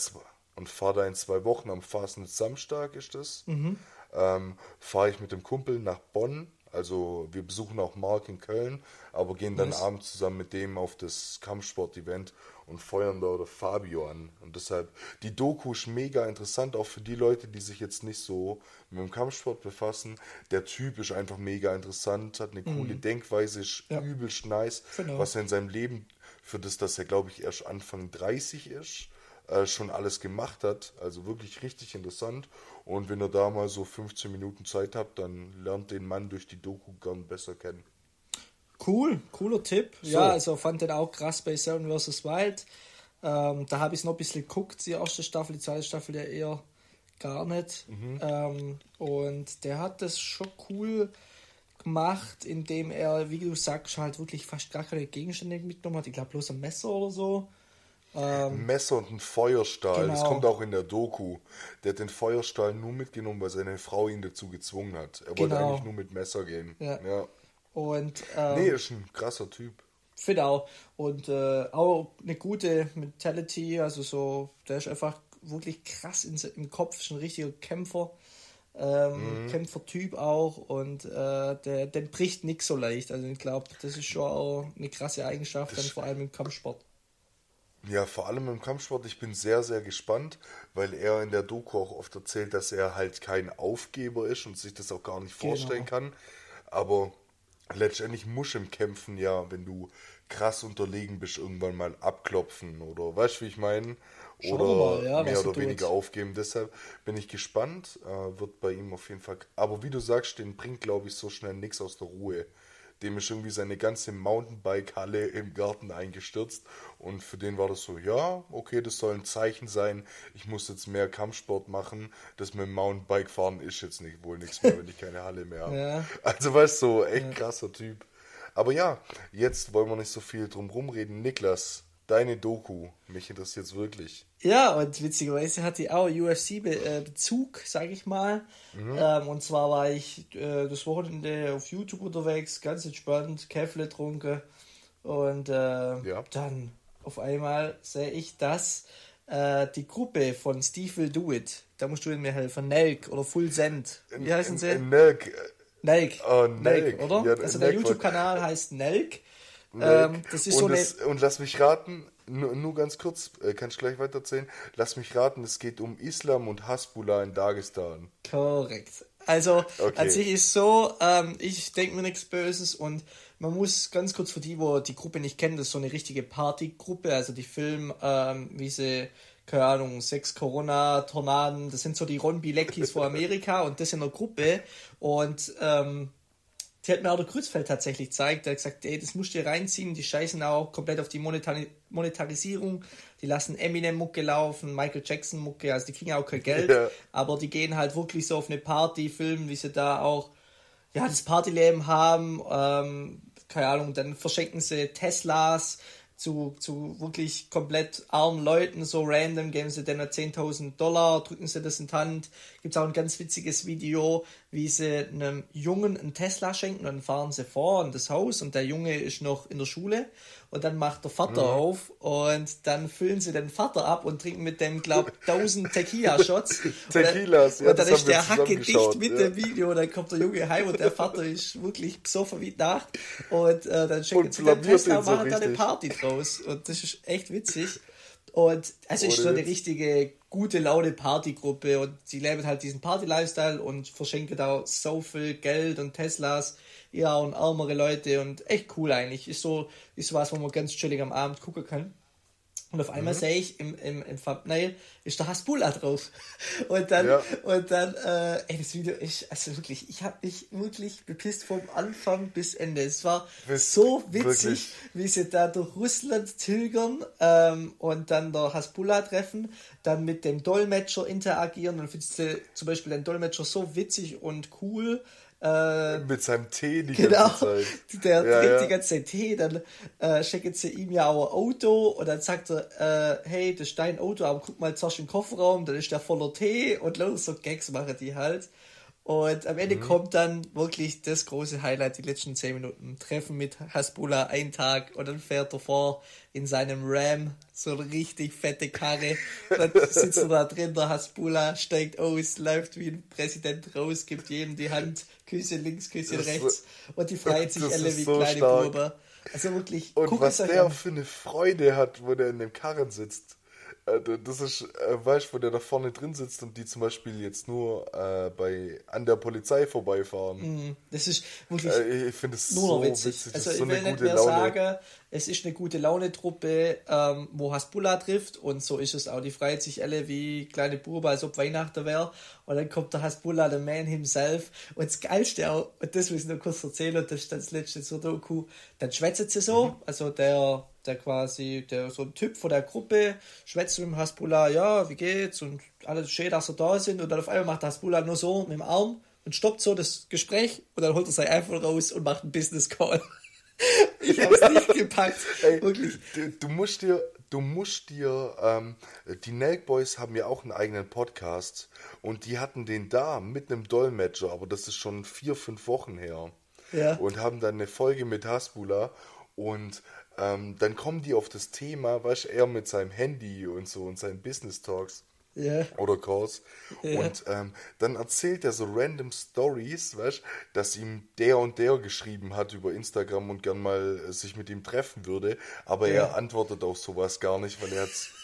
und fahre da in zwei Wochen am Fastnet Samstag ist das. Ähm, fahre ich mit dem Kumpel nach Bonn. Also wir besuchen auch Mark in Köln, aber gehen dann Nice. abends zusammen mit dem auf das Kampfsport-Event und feuern da oder Fabio an. Und deshalb, die Doku ist mega interessant, auch für die Leute, die sich jetzt nicht so mit dem Kampfsport befassen. Der Typ ist einfach mega interessant, hat eine coole Denkweise, ist Ja. übelst nice, Genau. was er in seinem Leben, für das, dass er glaube ich erst Anfang 30 ist, äh, schon alles gemacht hat. Also wirklich richtig interessant. Und wenn ihr da mal so 15 Minuten Zeit habt, dann lernt den Mann durch die Doku gern besser kennen. Cool, cooler Tipp. So. Ja, also fand den auch krass bei Seven vs. Wild. Ähm, da habe ich noch ein bisschen geguckt, die erste Staffel, die zweite Staffel ja eher gar nicht. Ähm, und der hat das schon cool gemacht, indem er, wie du sagst, halt wirklich fast gar keine Gegenstände mitgenommen hat. Ich glaube bloß ein Messer oder so. Ein Messer und ein Feuerstahl. Genau. Das kommt auch in der Doku. Der hat den Feuerstahl nur mitgenommen, weil seine Frau ihn dazu gezwungen hat. Er wollte genau. eigentlich nur mit Messer gehen. Ja. ja. Und, ähm, nee, ist ein krasser Typ. Finde auch. Und äh, auch eine gute Mentality. Also so, der ist einfach wirklich krass in, im Kopf. Ist ein richtiger Kämpfer. Ähm, mhm. Kämpfertyp auch und äh, der, der bricht nicht so leicht. Also ich glaube, das ist schon auch eine krasse Eigenschaft, das dann vor allem im Kampfsport. Ja, vor allem im Kampfsport. Ich bin sehr, sehr gespannt, weil er in der Doku auch oft erzählt, dass er halt kein Aufgeber ist und sich das auch gar nicht genau. vorstellen genau. kann. Aber letztendlich muss im Kämpfen ja, wenn du krass unterlegen bist, irgendwann mal abklopfen oder weißt du, wie ich meine? Oder mal, ja, mehr oder weniger tut. aufgeben. Deshalb bin ich gespannt. Äh, wird bei ihm auf jeden Fall. Aber wie du sagst, den bringt, glaube ich, so schnell nichts aus der Ruhe. Dem ist irgendwie seine ganze Mountainbike-Halle im Garten eingestürzt. Und für den war das so, ja, okay, das soll ein Zeichen sein. Ich muss jetzt mehr Kampfsport machen. Das mit dem Mountainbike fahren ist jetzt nicht wohl nichts mehr, wenn ich keine Halle mehr habe. Ja. Also weißt du, so, echt krasser Typ. Aber ja, jetzt wollen wir nicht so viel drum rumreden. Niklas, deine Doku, mich interessiert es wirklich. Ja, und witzigerweise hat die auch UFC-Bezug, sag ich mal. Mhm. Ähm, und zwar war ich äh, das Wochenende auf YouTube unterwegs, ganz entspannt, Käffle trunken. Und äh, ja. dann auf einmal sehe ich, dass äh, die Gruppe von Steve Will Do It, da musst du mir helfen, Nelk oder Full Send. Wie heißen sie? Nelk. Nelk. Oh, Nelk, Nelk oder? Ja, also der YouTube-Kanal heißt Nelk. Ähm, das ist und, so eine... das, und lass mich raten, nur, nur ganz kurz, äh, kann ich gleich weiter erzählen. Lass mich raten, es geht um Islam und Hasbullah in Dagestan. Korrekt. Also okay. sich ist so, ähm, ich denke mir nichts Böses und man muss ganz kurz für die, wo die Gruppe nicht kennen, das ist so eine richtige Partygruppe, also die filmen, ähm, wie sie keine Ahnung, sechs Corona-Tornaden, das sind so die Ron Bilecki's vor Amerika und das in einer Gruppe und ähm, die hat mir auch der Kreuzfeld tatsächlich gezeigt, der hat gesagt, ey, das musst du dir reinziehen, die scheißen auch komplett auf die Monetari Monetarisierung, die lassen Eminem-Mucke laufen, Michael Jackson-Mucke, also die kriegen auch kein Geld, ja. aber die gehen halt wirklich so auf eine Party, filmen, wie sie da auch, ja, das Partyleben haben, ähm, keine Ahnung, dann verschenken sie Teslas, zu, zu wirklich komplett armen Leuten, so random, geben sie denen 10.000 Dollar, drücken sie das in die Hand. Gibt es auch ein ganz witziges Video, wie sie einem Jungen einen Tesla schenken, dann fahren sie vor in das Haus und der Junge ist noch in der Schule und dann macht der Vater mhm. auf und dann füllen sie den Vater ab und trinken mit dem, glaub, 1000 Tequila-Shots. Tequilas, ja. Und dann ist der Hacke dicht mit ja. dem Video und dann kommt der Junge heim und der Vater ist wirklich besoffen wie Nacht und äh, dann schenken sie den Tesla und machen so da eine Party draus und das ist echt witzig. Und also ist so eine richtige gute Laune Partygruppe und sie leben halt diesen Party-Lifestyle und verschenken da so viel Geld und Teslas ja und ärmere Leute und echt cool eigentlich. Ist so, ist was, wo man ganz chillig am Abend gucken kann. Und auf einmal mhm. sehe ich im, im, im Thumbnail ist der Hasbulla drauf. Und dann, ja. und dann, äh, ey, das Video ist, also wirklich, ich habe mich wirklich bepisst vom Anfang bis Ende. Es war Bist so witzig, wirklich? wie sie da durch Russland tilgern ähm, und dann der Hasbulla treffen, dann mit dem Dolmetscher interagieren. Dann findest du zum Beispiel den Dolmetscher so witzig und cool. Äh, mit seinem Tee die genau, ganze Zeit. Der ja, trinkt ja. die ganze Zeit Tee, dann äh, schicken sie ihm ja auch ein Auto und dann sagt er, äh, hey, das ist dein Auto, aber guck mal zuerst im Kofferraum, dann ist der voller Tee und los, so Gags machen die halt. Und am Ende mhm. kommt dann wirklich das große Highlight, die letzten 10 Minuten. Treffen mit Hasbullah, ein Tag und dann fährt er vor in seinem Ram, so eine richtig fette Karre. Dann sitzt er da drin, der Hasbullah steigt aus, läuft wie ein Präsident raus, gibt jedem die Hand, Küsse links, Küsse das rechts und die freuen sich alle wie so kleine stark. Buben. Also wirklich, Und was der an. für eine Freude hat, wo der in dem Karren sitzt. Äh, das ist, äh, weißt du, wo der da vorne drin sitzt und die zum Beispiel jetzt nur äh, bei, an der Polizei vorbeifahren. Mm, das ist wirklich äh, ich finde es so witzig. witzig. Also so ich will nicht mehr Laune. sagen, es ist eine gute Laune-Truppe, ähm, wo Hasbullah trifft und so ist es auch. Die freut sich alle wie kleine Buben, als ob Weihnachten wäre. Und dann kommt der Hasbullah, der Man himself. Und das Geilste auch, und das muss ich noch kurz erzählen, und das ist das letzte zur Doku, dann schwätzen sie so, mhm. also der, der quasi, der so ein Typ von der Gruppe, schwätzt mit dem Hasbullah, ja, wie geht's? Und alles schön, dass sie da sind. Und dann auf einmal macht Hasbullah nur so mit dem Arm und stoppt so das Gespräch und dann holt er sein iPhone raus und macht einen Business Call. Ich hab's nicht gepackt. Ey, wirklich. Du, du, musst dir, du musst dir, ähm, die Nelk Boys haben ja auch einen eigenen Podcast und die hatten den da mit einem Dolmetscher, aber das ist schon vier, fünf Wochen her. Ja. Und haben dann eine Folge mit Hasbula und ähm, dann kommen die auf das Thema, weißt er mit seinem Handy und so und seinen Business Talks. Yeah. Oder Calls. Yeah. Und ähm, dann erzählt er so random Stories, weißt dass ihm der und der geschrieben hat über Instagram und gern mal äh, sich mit ihm treffen würde. Aber yeah. er antwortet auf sowas gar nicht, weil er hat äh,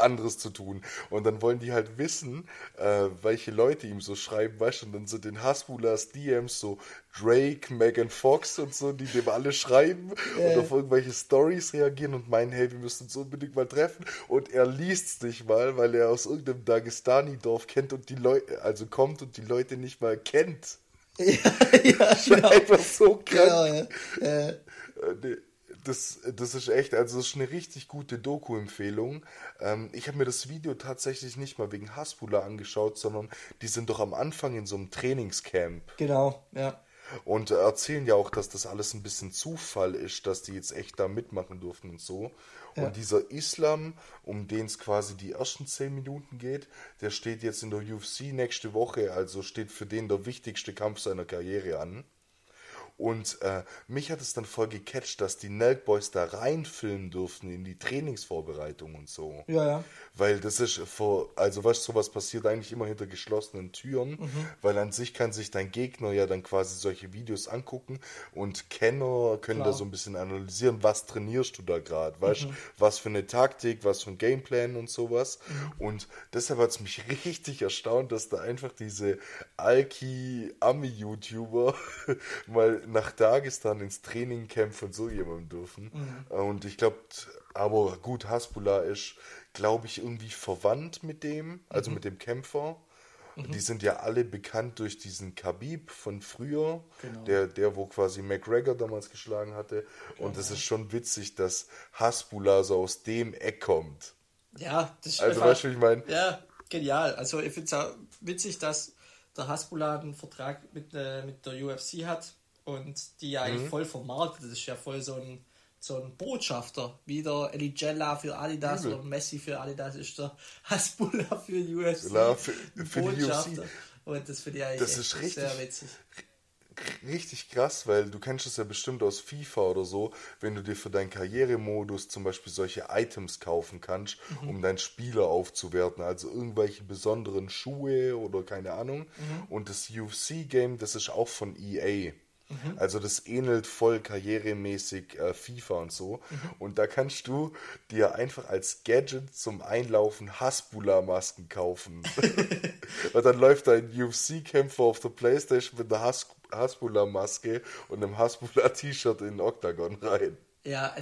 anderes zu tun. Und dann wollen die halt wissen, äh, welche Leute ihm so schreiben, weißt du, und dann sind in Hasbulas DMs so Drake, Megan Fox und so, die dem alle schreiben äh. und auf irgendwelche Stories reagieren und meinen, hey, wir müssen uns unbedingt mal treffen. Und er liest es nicht mal, weil er aus irgendeinem Dagestani-Dorf kennt und die Leute, also kommt und die Leute nicht mal kennt. Ja, ja, genau. Einfach so krank. Genau, ja. Äh, nee das, das ist echt, also das ist eine richtig gute Doku-Empfehlung. Ähm, ich habe mir das Video tatsächlich nicht mal wegen Hasbula angeschaut, sondern die sind doch am Anfang in so einem Trainingscamp. Genau, ja. Und erzählen ja auch, dass das alles ein bisschen Zufall ist, dass die jetzt echt da mitmachen durften und so. Ja. Und dieser Islam, um den es quasi die ersten zehn Minuten geht, der steht jetzt in der UFC nächste Woche, also steht für den der wichtigste Kampf seiner Karriere an. Und äh, mich hat es dann voll gecatcht, dass die Nelk Boys da reinfilmen durften in die Trainingsvorbereitung und so. Ja, ja. Weil das ist vor, also was sowas passiert eigentlich immer hinter geschlossenen Türen, mhm. weil an sich kann sich dein Gegner ja dann quasi solche Videos angucken und Kenner können Klar. da so ein bisschen analysieren, was trainierst du da gerade, weißt mhm. was für eine Taktik, was für ein Gameplan und sowas. Mhm. Und deshalb hat es mich richtig erstaunt, dass da einfach diese Alki-Ami-YouTuber mal nach Dagestan ins Trainingcamp von so jemandem dürfen. Mhm. Und ich glaube, aber gut, Hasbullah ist, glaube ich, irgendwie verwandt mit dem, also mhm. mit dem Kämpfer. Mhm. Die sind ja alle bekannt durch diesen Khabib von früher, genau. der, der, wo quasi McGregor damals geschlagen hatte. Genau. Und es ist schon witzig, dass Hasbullah so aus dem Eck kommt. Ja, das ist Also, einfach, weißt du, wie ich meine? Ja, genial. Also, ich finde es witzig, dass der Hasbullah einen Vertrag mit, äh, mit der UFC hat und die ja eigentlich mhm. voll vermarktet. Das ist ja voll so ein, so ein Botschafter. Wie der Eligella für Adidas Übel. oder Messi für Adidas ist der Hasbullah für UFC. Ja, für, für Botschafter. Die UFC. Und das finde ich eigentlich das ist richtig, sehr witzig. Richtig krass, weil du kennst es ja bestimmt aus FIFA oder so, wenn du dir für deinen Karrieremodus zum Beispiel solche Items kaufen kannst, mhm. um deinen Spieler aufzuwerten, also irgendwelche besonderen Schuhe oder keine Ahnung. Mhm. Und das UFC-Game, das ist auch von EA. Mhm. Also das ähnelt voll karrieremäßig äh, FIFA und so. Mhm. Und da kannst du dir einfach als Gadget zum Einlaufen Hasbula-Masken kaufen. und dann läuft ein UFC-Kämpfer auf der Playstation mit einer Has Hasbula-Maske und einem Hasbula-T-Shirt in den Octagon rein. Ja,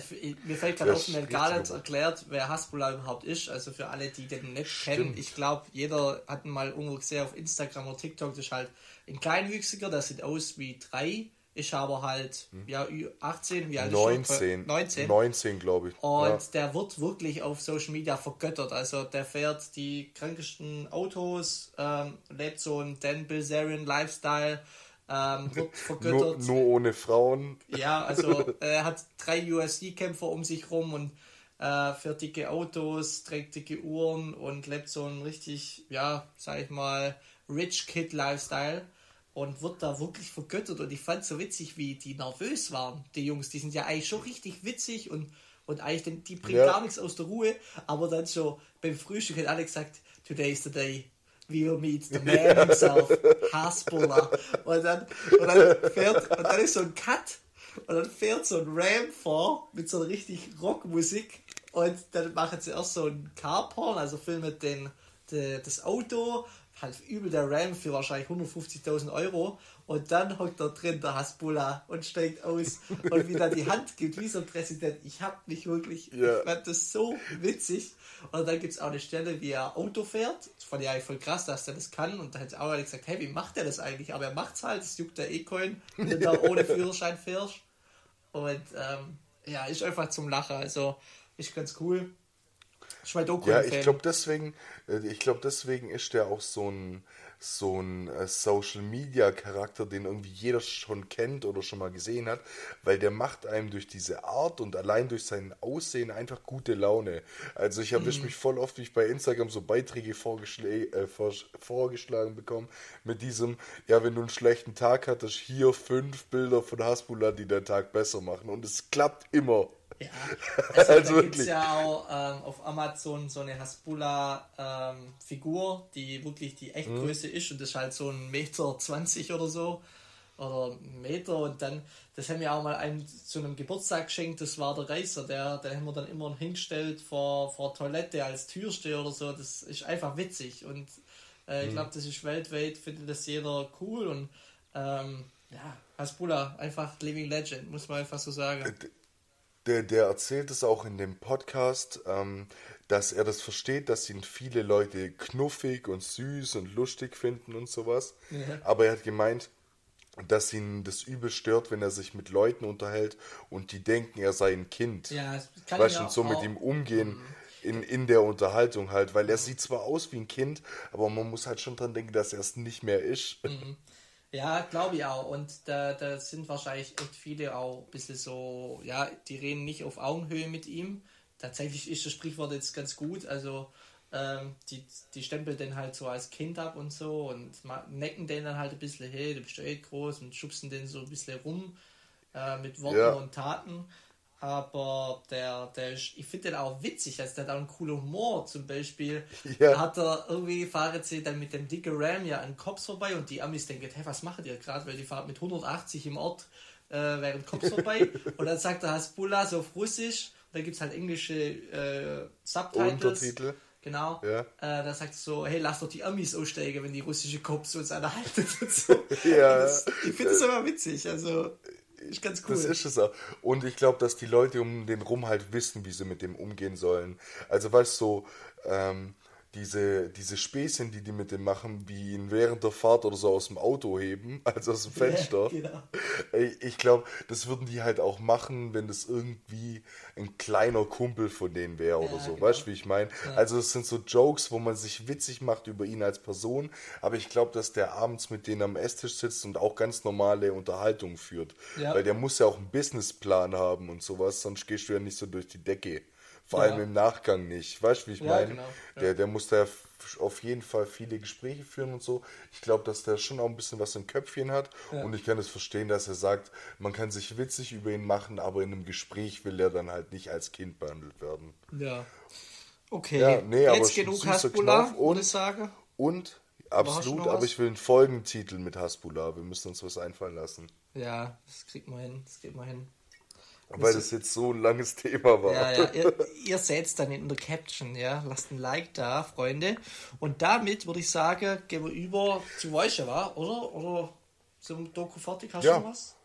mir fällt gerade auf, mir gar nicht erklärt, wer Hasbullah überhaupt ist. Also für alle, die den nicht Stimmt. kennen, ich glaube, jeder hat ihn mal irgendwo gesehen auf Instagram oder TikTok. Das ist halt ein Kleinwüchsiger, der sieht aus wie drei, ist aber halt hm. ja 18, wie alt 19, ist 19. 19, glaube ich. Und ja. der wird wirklich auf Social Media vergöttert. Also der fährt die krankesten Autos, ähm, lebt so einen Dan Bilzerian Lifestyle ähm, wird vergöttert. nur, nur, ohne Frauen. Ja, also er hat drei USC-Kämpfer um sich rum und äh, fährt dicke Autos, trägt dicke Uhren und lebt so einen richtig, ja, sag ich mal, Rich Kid Lifestyle und wird da wirklich vergöttert. Und ich fand es so witzig, wie die nervös waren, die Jungs. Die sind ja eigentlich schon richtig witzig und, und eigentlich, die bringen ja. gar nichts aus der Ruhe. Aber dann so beim Frühstück hat Alex gesagt, today is the day we'll meet the man himself, Hasbulla. Und dann, und dann fährt, und dann ist so ein Cut und dann fährt so ein Ram vor mit so einer richtig Rockmusik und dann machen sie erst so ein Carporn, also filmen den, den, das Auto, halt übel der Ram für wahrscheinlich 150.000 Euro und dann hockt da drin der Hasbulla und steigt aus und wieder die Hand gibt, wie so ein Präsident. Ich hab mich wirklich, ja. ich fand das so witzig. Und dann gibt es auch eine Stelle, wie er Auto fährt. Das fand ich eigentlich voll krass, dass er das kann. Und da hat auch gesagt, hey, wie macht er das eigentlich? Aber er macht's halt, das juckt der E-Coin, wenn du da ohne Führerschein fährst. Und ähm, ja, ist einfach zum Lachen. Also ist ganz cool. Ja, ich glaube deswegen, äh, ich glaube deswegen ist der auch so ein so ein äh, Social Media Charakter, den irgendwie jeder schon kennt oder schon mal gesehen hat, weil der macht einem durch diese Art und allein durch sein Aussehen einfach gute Laune. Also ich erwische mhm. mich voll oft, wie ich bei Instagram so Beiträge vorgeschl äh, vor vorgeschlagen bekomme mit diesem, ja, wenn du einen schlechten Tag hattest, hier fünf Bilder von Hasbullah, die deinen Tag besser machen und es klappt immer. Ja, also, also da gibt es ja auch ähm, auf Amazon so eine Hasbulla-Figur, ähm, die wirklich die Echtgröße mhm. ist und das ist halt so ein Meter 20 oder so oder Meter und dann, das haben wir auch mal einem zu einem Geburtstag geschenkt, das war der Reiser, der, der haben wir dann immer hingestellt vor, vor Toilette als Türsteher oder so, das ist einfach witzig und äh, ich mhm. glaube, das ist weltweit, findet das jeder cool und ähm, ja, Hasbulla, einfach Living Legend, muss man einfach so sagen. Der, der erzählt es auch in dem Podcast, ähm, dass er das versteht, dass ihn viele Leute knuffig und süß und lustig finden und sowas. Ja. Aber er hat gemeint, dass ihn das übel stört, wenn er sich mit Leuten unterhält und die denken, er sei ein Kind. Ja, kann weißt du, so mit ihm umgehen. Mhm. In, in der Unterhaltung halt, weil er sieht zwar aus wie ein Kind, aber man muss halt schon dran denken, dass er es nicht mehr ist. Mhm. Ja, glaube ich auch. Und da, da sind wahrscheinlich echt viele auch ein bisschen so, ja, die reden nicht auf Augenhöhe mit ihm. Tatsächlich ist das Sprichwort jetzt ganz gut. Also ähm, die, die stempeln den halt so als Kind ab und so und necken den dann halt ein bisschen, hey, du bist echt groß und schubsen den so ein bisschen rum äh, mit Worten ja. und Taten aber der, der ist, ich finde den auch witzig, also der hat auch einen coolen Humor. Zum Beispiel ja. hat er irgendwie fahren sie dann mit dem dicken Ram ja an Cops vorbei und die Amis denken, hey, was macht ihr gerade? Weil die fahren mit 180 im Ort äh, während Cops vorbei und dann sagt er Hasbullah so auf Russisch und da gibt es halt englische äh, Subtitles. Untertitel. Genau. Ja. Äh, da sagt er so, hey, lass doch die Amis aussteigen, wenn die russische Cops uns anhalten und so. ja. Das, ich finde das immer witzig. Also ist ganz cool. Das ist es auch. Und ich glaube, dass die Leute um den rum halt wissen, wie sie mit dem umgehen sollen. Also, weißt du, so, ähm, diese, diese Späßchen, die die mit dem machen, wie ihn während der Fahrt oder so aus dem Auto heben, also aus dem Fenster. Ja, genau. Ich glaube, das würden die halt auch machen, wenn das irgendwie ein kleiner Kumpel von denen wäre oder ja, so. Genau. Weißt du, wie ich meine? Ja. Also es sind so Jokes, wo man sich witzig macht über ihn als Person, aber ich glaube, dass der abends mit denen am Esstisch sitzt und auch ganz normale Unterhaltungen führt. Weil der muss ja auch einen Businessplan haben und sowas, sonst gehst du ja nicht so durch die Decke. Vor ja. allem im Nachgang nicht. Weißt du, wie ich ja, meine? Genau. Ja. Der, der muss da auf jeden Fall viele Gespräche führen und so. Ich glaube, dass der schon auch ein bisschen was im Köpfchen hat. Und ich kann es das verstehen, dass er sagt, man kann sich witzig über ihn machen, aber in einem Gespräch will er dann halt nicht als Kind behandelt werden. Ja. Okay. Ja, nee, Jetzt genug Hasbullah, und, ich sagen. Und, absolut, aber ich will einen Folgentitel mit Hasbullah. Wir müssen uns was einfallen lassen. Ja, das kriegt man hin. Das kriegt man hin. Weil das jetzt so ein langes Thema war. Ja, ja. Ihr, ihr seht es dann in der Caption, ja. Lasst ein Like da, Freunde. Und damit würde ich sagen, gehen wir über zu Wojciech, oder? Oder zum Doku fertig? Hast ja. du was?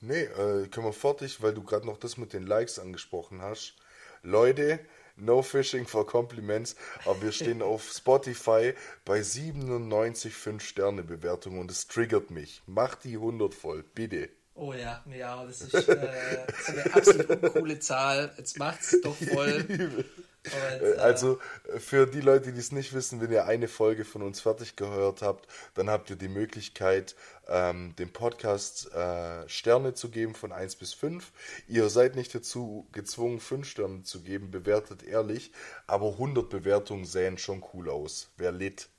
Nee, äh, können wir fertig, weil du gerade noch das mit den Likes angesprochen hast. Leute, no fishing for compliments, aber wir stehen auf Spotify bei 97 5-Sterne-Bewertungen und es triggert mich. Mach die 100 voll, bitte. Oh ja, ja, das ist, äh, eine absolut uncoole Zahl. Jetzt macht's doch voll. Und, äh, also für die Leute, die es nicht wissen, wenn ihr eine Folge von uns fertig gehört habt, dann habt ihr die Möglichkeit, ähm, dem Podcast äh, Sterne zu geben von 1 bis 5. Ihr seid nicht dazu gezwungen, 5 Sterne zu geben, bewertet ehrlich, aber 100 Bewertungen sehen schon cool aus. Wer lit?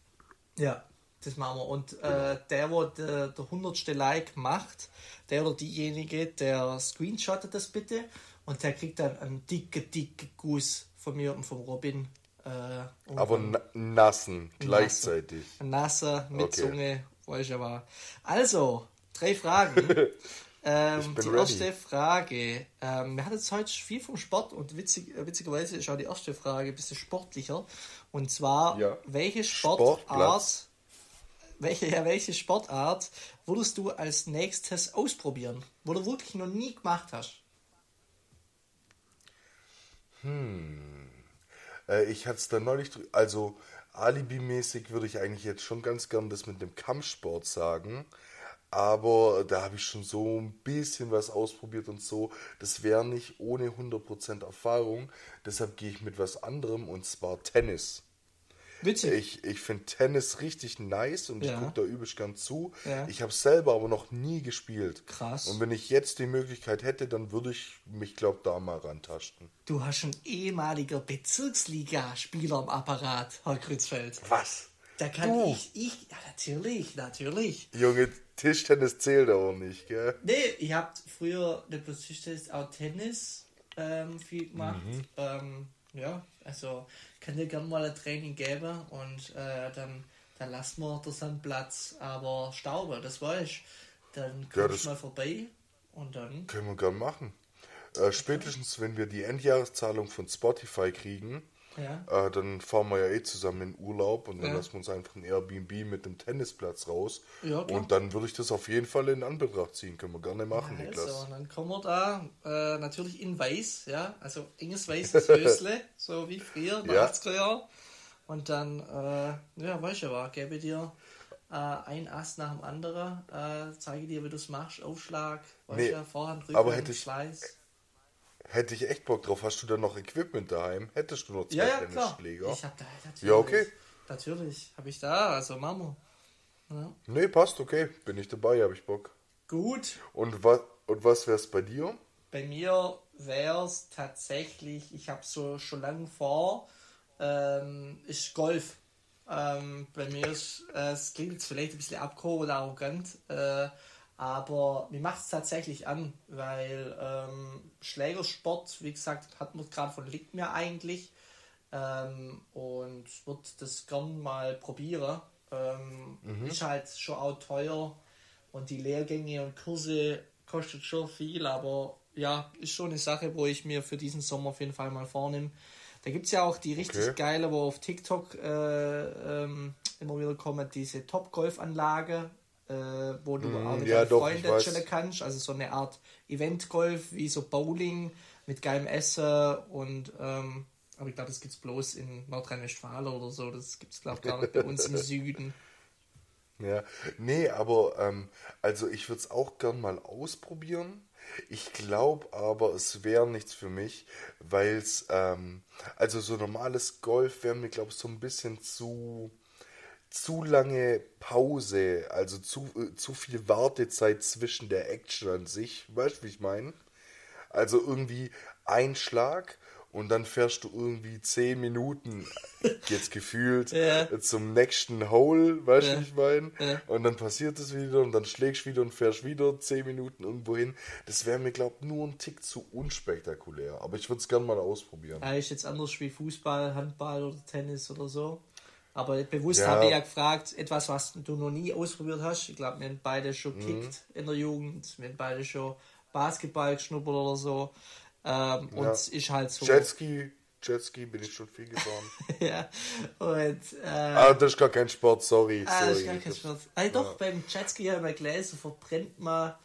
Ja, das machen wir. Und äh, der, der der, der 100. Like macht, der oder diejenige, der screenshottet das bitte und der kriegt dann einen dicke, dicke Guss von mir und vom Robin. Äh, Aber nassen gleichzeitig. Nasser mit okay. Zunge, weiß ich aber. Also, drei Fragen. ähm, die ready. erste Frage. Ähm, wir hatten jetzt heute viel vom Sport und witzig, äh, witzigerweise ist auch die erste Frage ein bisschen sportlicher. Und zwar, ja. welche Sportart Sportplatz welche, ja, welche Sportart würdest du als nächstes ausprobieren, wo du wirklich noch nie gemacht hast? Hm. Äh, ich hatte es da neulich, also alibimäßig würde ich eigentlich jetzt schon ganz gern das mit dem Kampfsport sagen. aber da habe ich schon so ein bisschen was ausprobiert und so. Das wäre nicht ohne 100% Erfahrung. Deshalb gehe ich mit was anderem und zwar Tennis. Witzig. Ich, ich finde Tennis richtig nice und ja. ich gucke da übelst gern zu. Ja. Ich habe selber aber noch nie gespielt. Krass. Und wenn ich jetzt die Möglichkeit hätte, dann würde ich mich, glaube da mal rantasten. Du hast einen ehemaliger Bezirksliga-Spieler am Apparat, Herr Krützfeld. Was? Da kann du. ich, ich, ja, natürlich, natürlich. Junge, Tischtennis zählt auch nicht, gell? Nee, ich hab früher nicht bloß Tischtennis, auch Tennis ähm, viel gemacht. Mhm. Ähm, ja, also kann dir gerne mal ein Training geben und äh, dann, dann lassen wir den Sandplatz aber stauben, das weiß ich. Dann kommst ja, mal vorbei und dann. Können wir gerne machen. Äh, spätestens, wenn wir die Endjahreszahlung von Spotify kriegen, ja. Äh, dann fahren wir ja eh zusammen in Urlaub und dann ja. lassen wir uns einfach ein Airbnb mit dem Tennisplatz raus. Ja, und dann würde ich das auf jeden Fall in Anbetracht ziehen. Können wir gerne machen, ja, Niklas. Also, dann kommen wir da äh, natürlich in weiß, ja, also enges weißes Hösle, so wie früher, ja. 80er Jahren. Und dann, äh, ja, weißt du aber, gebe dir äh, ein Ast nach dem anderen, äh, zeige dir, wie du es machst, Aufschlag, weißt nee, du, Vorhand, Rücken, aber hätte ich, Schleiß Hätte ich echt Bock drauf. Hast du dann noch Equipment daheim? Hättest du noch zwei ja, ja, Tennisschläger? Ich hab da natürlich. Ja, okay. Natürlich habe ich da, also Mama. Ja. Nee, passt, okay. Bin ich dabei, habe ich Bock. Gut. Und was, und was wär's bei dir? Bei mir wäre es tatsächlich, ich habe so schon lange vor, ähm, ist Golf. Ähm, bei mir ist, äh, es klingt jetzt vielleicht ein bisschen abgehoben oder arrogant, äh, aber mir macht es tatsächlich an, weil ähm, Schlägersport, wie gesagt, hat man gerade von liegt mir eigentlich. Ähm, und würde das gern mal probieren. Ähm, mhm. Ist halt schon auch teuer und die Lehrgänge und Kurse kostet schon viel, aber ja, ist schon eine Sache, wo ich mir für diesen Sommer auf jeden Fall mal vornehme. Da gibt es ja auch die richtig okay. geile, wo auf TikTok äh, ähm, immer wieder kommen, diese Top-Golf-Anlage, äh, wo du mm, auch mit ja, deinen Freunden chillen kannst. Also so eine Art Event-Golf wie so Bowling mit geilem Essen und ähm, aber ich glaube, das gibt es bloß in Nordrhein-Westfalen oder so. Das gibt es, glaube ich, gar nicht bei uns im Süden. Ja, nee, aber ähm, also ich würde es auch gern mal ausprobieren. Ich glaube aber, es wäre nichts für mich, weil es, ähm, also so normales Golf wäre mir, glaube ich, so ein bisschen zu, zu lange Pause, also zu, äh, zu viel Wartezeit zwischen der Action an sich. Weißt du, wie ich meine? Also irgendwie ein Schlag und dann fährst du irgendwie 10 Minuten, jetzt gefühlt, ja. zum nächsten Hole, weißt du, ja. wie ich meine? Ja. Und dann passiert es wieder und dann schlägst du wieder und fährst wieder 10 Minuten irgendwo hin. Das wäre mir, glaube ich, nur ein Tick zu unspektakulär. Aber ich würde es gerne mal ausprobieren. Ja, ist jetzt anders wie Fußball, Handball oder Tennis oder so. Aber bewusst ja. habe ich ja gefragt, etwas, was du noch nie ausprobiert hast. Ich glaube, wir haben beide schon mhm. in der Jugend, wir haben beide schon Basketball geschnuppert oder so. Ähm, ja. Und es ist halt so. Jetski, Jetski bin ich schon viel gefahren. ja, und. Äh, ah, das ist gar kein Sport, sorry. Ah, sorry. das ist gar kein Sport. Ah, doch, ja. beim Jetski habe ich gelesen, verbrennt man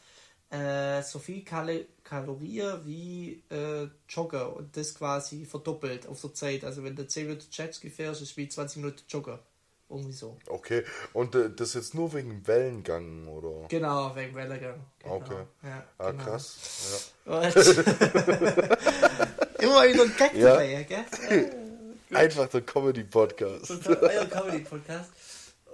äh, so viel Kal Kalorien wie äh, Jogger und das quasi verdoppelt auf der Zeit. Also wenn du 10 Minuten Jetski fährst, ist es wie 20 Minuten Jogger. Irgendwie so. Okay, und äh, das jetzt nur wegen Wellengang, oder? Genau, wegen Wellengang. Genau. Okay. Ja, ah, genau. krass. Ja. Immer wieder ein Gag ja. dabei, gell? Einfach der Comedy-Podcast. Euer Comedy-Podcast.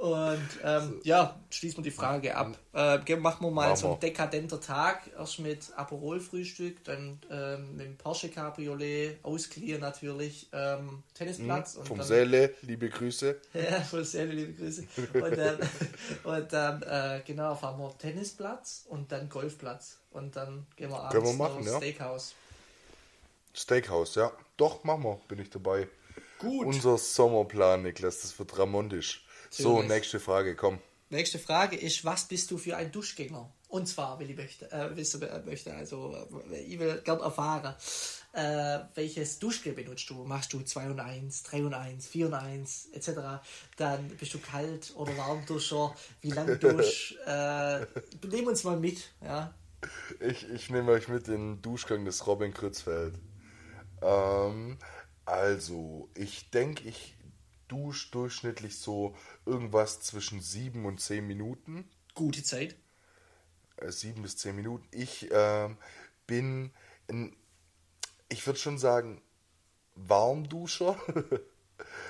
Und ähm, ja, schließen wir die Frage ab. Äh, machen wir mal Mama. so einen dekadenter Tag. Erst mit Aperol-Frühstück, dann ähm, mit dem Porsche Cabriolet, Ausklier natürlich, ähm, Tennisplatz. Mhm, vom dann, Säle, liebe Grüße. ja, vom Säle, liebe Grüße. Und dann, und dann äh, genau, fahren wir Tennisplatz und dann Golfplatz. Und dann gehen wir abends wir machen, ja. Steakhouse. Steakhouse, ja. Doch, machen wir, bin ich dabei. Gut. Unser Sommerplan, Niklas, das wird ramondisch. So, nächste Frage, komm. Nächste Frage ist, was bist du für ein Duschgänger? Und zwar, will ich möchte, äh, wissen äh, möchte, also äh, ich will gern erfahren, äh, welches Duschgel benutzt du? Machst du 2 und 1, 3 und 1, 4 und 1, etc. Dann bist du kalt oder Warmduscher, wie lange dusch? äh, nehmen uns mal mit, ja. Ich, ich nehme euch mit in den Duschgang des Robin Krützfeld. Ähm, also, ich denke, ich dusche durchschnittlich so irgendwas zwischen sieben und zehn Minuten. Gute Zeit. sieben bis zehn Minuten. Ich ähm, bin, ein, ich würde schon sagen, Warmduscher.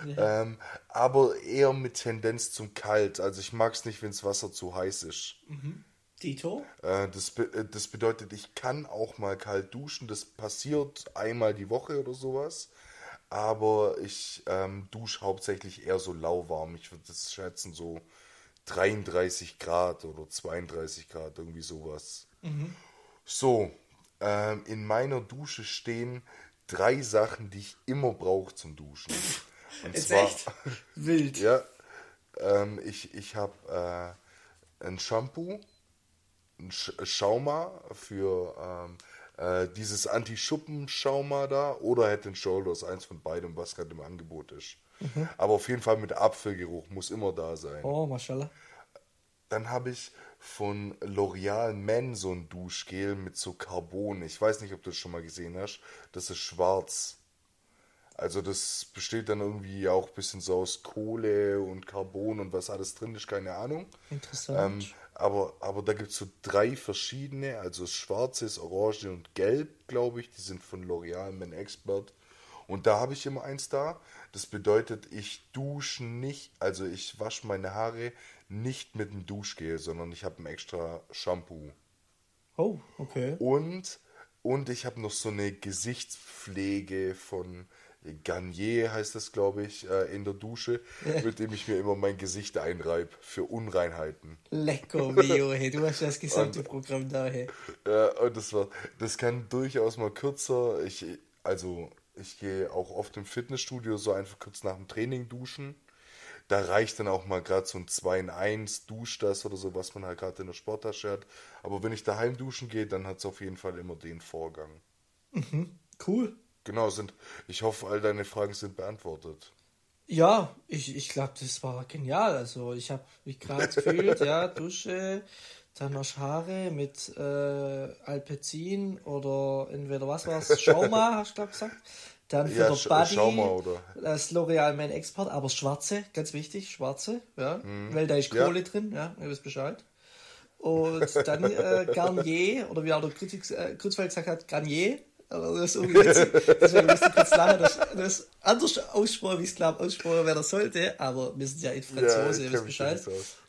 Ja. ähm, aber eher mit Tendenz zum Kalt. Also ich mag es nicht, wenn das Wasser zu heiß ist. Mhm. Dito? Äh, das, be äh, das bedeutet, ich kann auch mal kalt duschen. Das passiert einmal die Woche oder sowas. Aber ich ähm, dusche hauptsächlich eher so lauwarm. Ich würde das schätzen, so 33 Grad oder 32 Grad, irgendwie sowas. Mhm. So, ähm, in meiner Dusche stehen drei Sachen, die ich immer brauche zum Duschen. Und Ist zwar, echt wild. Ja, ähm, ich, ich habe äh, ein Shampoo, ein Sch Schauma für ähm, äh, dieses Anti-Schuppen-Schauma da oder Head and Shoulders, eins von beidem, was gerade im Angebot ist. Mhm. Aber auf jeden Fall mit Apfelgeruch, muss immer da sein. Oh, mashallah. Dann habe ich von L'Oreal Men so ein Duschgel mit so Carbon. Ich weiß nicht, ob du das schon mal gesehen hast. Das ist schwarz. Also das besteht dann irgendwie auch ein bisschen so aus Kohle und Carbon und was alles drin ist, keine Ahnung. Interessant. Ähm, aber, aber da gibt es so drei verschiedene, also schwarzes, orange und gelb, glaube ich. Die sind von L'Oreal Men Expert. Und da habe ich immer eins da. Das bedeutet, ich dusche nicht, also ich wasche meine Haare nicht mit dem Duschgel, sondern ich habe ein extra Shampoo. Oh, okay. Und, und ich habe noch so eine Gesichtspflege von Garnier, heißt das, glaube ich, äh, in der Dusche, mit dem ich mir immer mein Gesicht einreibe für Unreinheiten. Lecker, mio, hey, du hast das gesamte und, Programm da, hey. Ja, und das war, das kann durchaus mal kürzer. Ich, also, ich gehe auch oft im Fitnessstudio so einfach kurz nach dem Training duschen da reicht dann auch mal gerade so ein 2 in 1, dusch das oder so, was man halt gerade in der Sporttasche hat. Aber wenn ich daheim duschen gehe, dann hat es auf jeden Fall immer den Vorgang. Mhm, cool. Genau, sind, ich hoffe, all deine Fragen sind beantwortet. Ja, ich, ich glaube, das war genial. Also ich habe mich gerade gefühlt, ja, Dusche, dann noch Haare mit äh, Alpezin oder entweder was war es, Schauma, hast du glaube gesagt. Dann für ja, der Buddy mal, das L'Oreal Men Export, aber schwarze, ganz wichtig, schwarze, ja, mhm. weil da ist Kohle ja. drin, ja, ihr wisst Bescheid. Und dann äh, Garnier, oder wie auch der Kritik, äh, gesagt hat, Garnier, aber das ist irgendwie witzig, deswegen müsste ich kurz lachen, dass das anders aussprache, wie ich es glaube, aussprachen werden sollte, aber wir sind ja in Franzose, ja, ihr wisst Bescheid.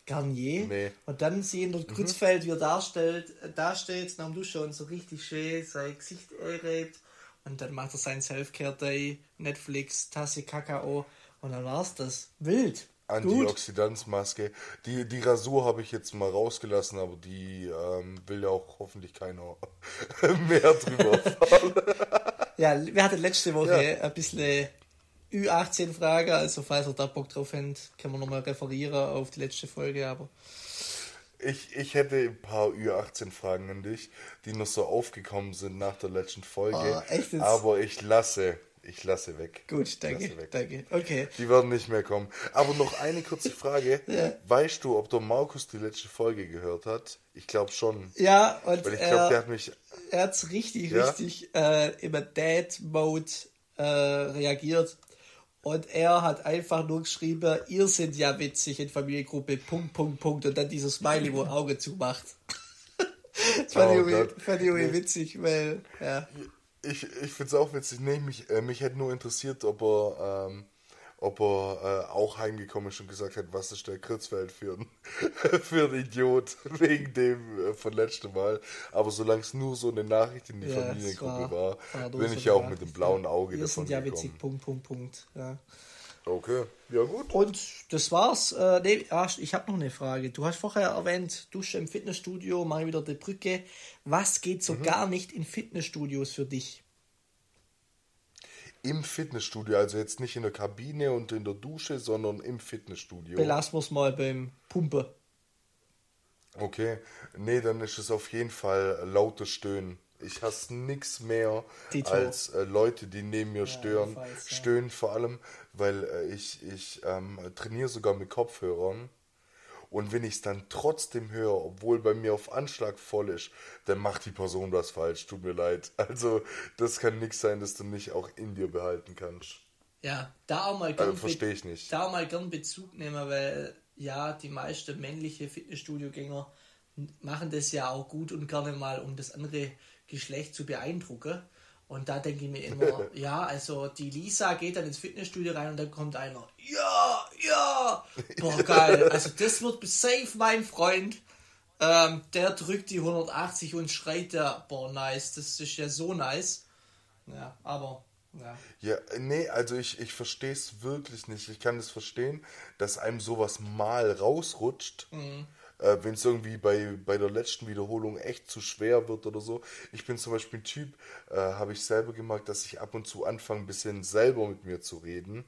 Garnier. Nee. Und dann sehen Kurzfeld, mhm. wie er darstellt, äh, da steht, nach dem Duschen und so richtig schön sein Gesicht einreibt und dann macht er sein Self-Care-Day, Netflix, Tasse Kakao und dann war's das. Wild. Antioxidanzmaske. Die, die Rasur habe ich jetzt mal rausgelassen, aber die ähm, will ja auch hoffentlich keiner mehr drüber fahren. ja, wir hatten letzte Woche ja. ein bisschen Ü18-Frage, also falls ihr da Bock drauf habt, können wir nochmal referieren auf die letzte Folge, aber ich, ich hätte ein paar Ü18-Fragen an dich, die noch so aufgekommen sind nach der letzten Folge. Oh? Aber ich lasse, ich lasse weg. Gut, danke, weg. danke. Okay. Die werden nicht mehr kommen. Aber noch eine kurze Frage. ja. Weißt du, ob der Markus die letzte Folge gehört hat? Ich glaube schon. Ja, und Weil ich glaube, der hat mich. Er hat richtig, ja? richtig äh, im Dad-Mode äh, reagiert. Und er hat einfach nur geschrieben, ihr seid ja witzig in Familiengruppe, Punkt, Punkt, Punkt. Und dann dieses Smiley, wo Auge zumacht. das fand, oh ich, irgendwie, fand ich witzig, weil, ja. Ich, ich finde es auch witzig. Nee, mich, äh, mich hätte nur interessiert, ob er ähm, ob er äh, auch heimgekommen ist und gesagt hat, was ist der Kurzfeld für ein, für ein Idiot wegen dem äh, von letztem Mal. Aber solange es nur so eine Nachricht in die ja, Familiengruppe war, war bin ich ja auch mit dem blauen Auge Wir davon sind ja witzig, Punkt, Punkt, Punkt. Ja. Okay, ja gut. Und das war's. Äh, nee, ich habe noch eine Frage. Du hast vorher erwähnt, Dusche im Fitnessstudio, mal wieder die Brücke. Was geht so mhm. gar nicht in Fitnessstudios für dich? Im Fitnessstudio, also jetzt nicht in der Kabine und in der Dusche, sondern im Fitnessstudio. Belassen wir es mal beim Pumpe. Okay, nee, dann ist es auf jeden Fall lautes Stöhnen. Ich hasse nichts mehr Dito. als äh, Leute, die neben mir ja, stören. Weiß, ja. Stöhnen vor allem, weil äh, ich, ich ähm, trainiere sogar mit Kopfhörern und wenn ich es dann trotzdem höre, obwohl bei mir auf Anschlag voll ist, dann macht die Person was falsch. Tut mir leid. Also, das kann nichts sein, dass du nicht auch in dir behalten kannst. Ja, da auch mal gern, also, verstehe ich nicht. Da auch mal gern Bezug nehmen, weil ja, die meisten männliche Fitnessstudio-Gänger machen das ja auch gut und gerne mal, um das andere Geschlecht zu beeindrucken. Und da denke ich mir immer, ja, also die Lisa geht dann ins Fitnessstudio rein und dann kommt einer, ja, ja, boah, geil. Also das wird safe mein Freund. Ähm, der drückt die 180 und schreit der, boah, nice, das ist ja so nice. Ja, aber ja. Ja, nee, also ich, ich verstehe es wirklich nicht. Ich kann es das verstehen, dass einem sowas mal rausrutscht. Mhm. Äh, Wenn es irgendwie bei, bei der letzten Wiederholung echt zu schwer wird oder so. Ich bin zum Beispiel ein Typ, äh, habe ich selber gemerkt, dass ich ab und zu anfange, ein bisschen selber mit mir zu reden.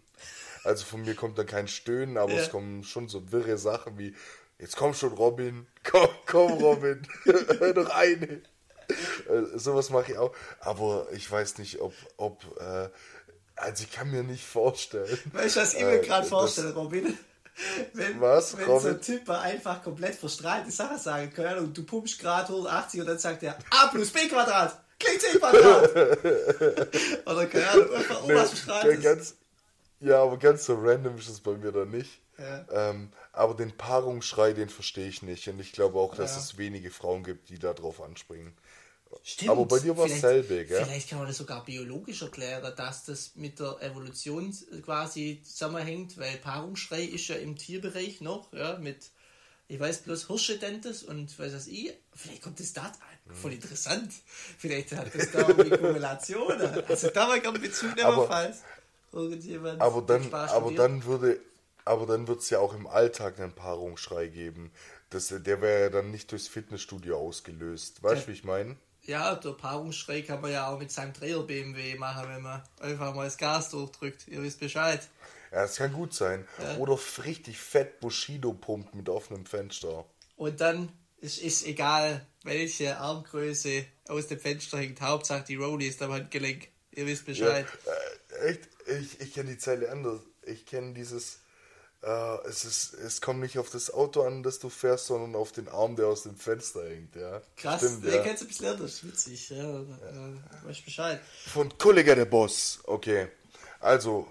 Also von mir kommt dann kein Stöhnen, aber ja. es kommen schon so wirre Sachen wie, jetzt komm schon Robin, komm, komm Robin, hör doch eine. Äh, sowas mache ich auch. Aber ich weiß nicht, ob, ob äh, also ich kann mir nicht vorstellen. Weißt du, was ich mir äh, gerade vorstelle, Robin? Wenn, was, wenn so ein Typ einfach komplett verstrahlte Sachen sagen kann und du pumpst gerade 180 und dann sagt er A plus B Quadrat klingt C Quadrat. Oder keine Ahnung, einfach nee, was verstrahlt ganz, Ja, aber ganz so random ist es bei mir dann nicht. Ja. Ähm, aber den Paarungsschrei, den verstehe ich nicht. Und ich glaube auch, dass ja. es wenige Frauen gibt, die da drauf anspringen. Stimmt. Aber bei dir war es selbe, gell? Vielleicht kann man das sogar biologisch erklären, dass das mit der Evolution quasi zusammenhängt, weil Paarungsschrei ist ja im Tierbereich noch, ja, mit, ich weiß bloß Hirschedentes und weiß was ich, vielleicht kommt das da an. Hm. Voll interessant. Vielleicht hat das da eine Kumulation. Also da war gerne Bezug falls irgendjemand. Aber dann, aber dann würde, aber dann wird es ja auch im Alltag einen Paarungsschrei geben. Das, der wäre ja dann nicht durchs Fitnessstudio ausgelöst. Weißt du, wie ich meine? Ja, der Paarungsschrei kann man ja auch mit seinem Dreier BMW machen, wenn man einfach mal das Gas durchdrückt. Ihr wisst Bescheid. Ja, das kann gut sein. Ja. Oder richtig fett Bushido pumpt mit offenem Fenster. Und dann ist, ist egal, welche Armgröße aus dem Fenster hängt. Hauptsache die Rolli ist am Handgelenk. Ihr wisst Bescheid. Ja, äh, echt? Ich, ich kenne die Zeile anders. Ich kenne dieses Uh, es, ist, es kommt nicht auf das Auto an, das du fährst, sondern auf den Arm, der aus dem Fenster hängt, ja. Krass, Stimmt, der ja. kennst du ein bisschen anders, witzig, ja. ja. Äh, weiß Bescheid. Von Kollege der Boss, okay. Also,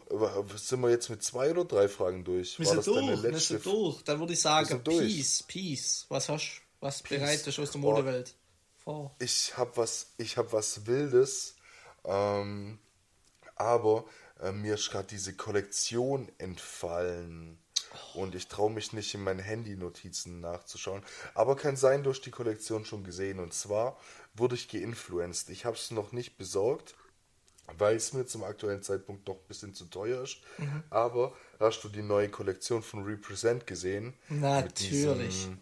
sind wir jetzt mit zwei oder drei Fragen durch? Wir sind durch, wir sind durch. Dann würde ich sagen, Peace, Peace. Was hast du, was bereitest aus der Modewelt vor? Ich habe was, ich habe was Wildes, ähm, aber äh, mir ist gerade diese Kollektion entfallen. Und ich traue mich nicht, in meinen Handy-Notizen nachzuschauen. Aber kann sein, durch die Kollektion schon gesehen. Und zwar wurde ich geinfluenced. Ich habe es noch nicht besorgt, weil es mir zum aktuellen Zeitpunkt noch ein bisschen zu teuer ist. Mhm. Aber hast du die neue Kollektion von Represent gesehen? Natürlich. Mit diesem,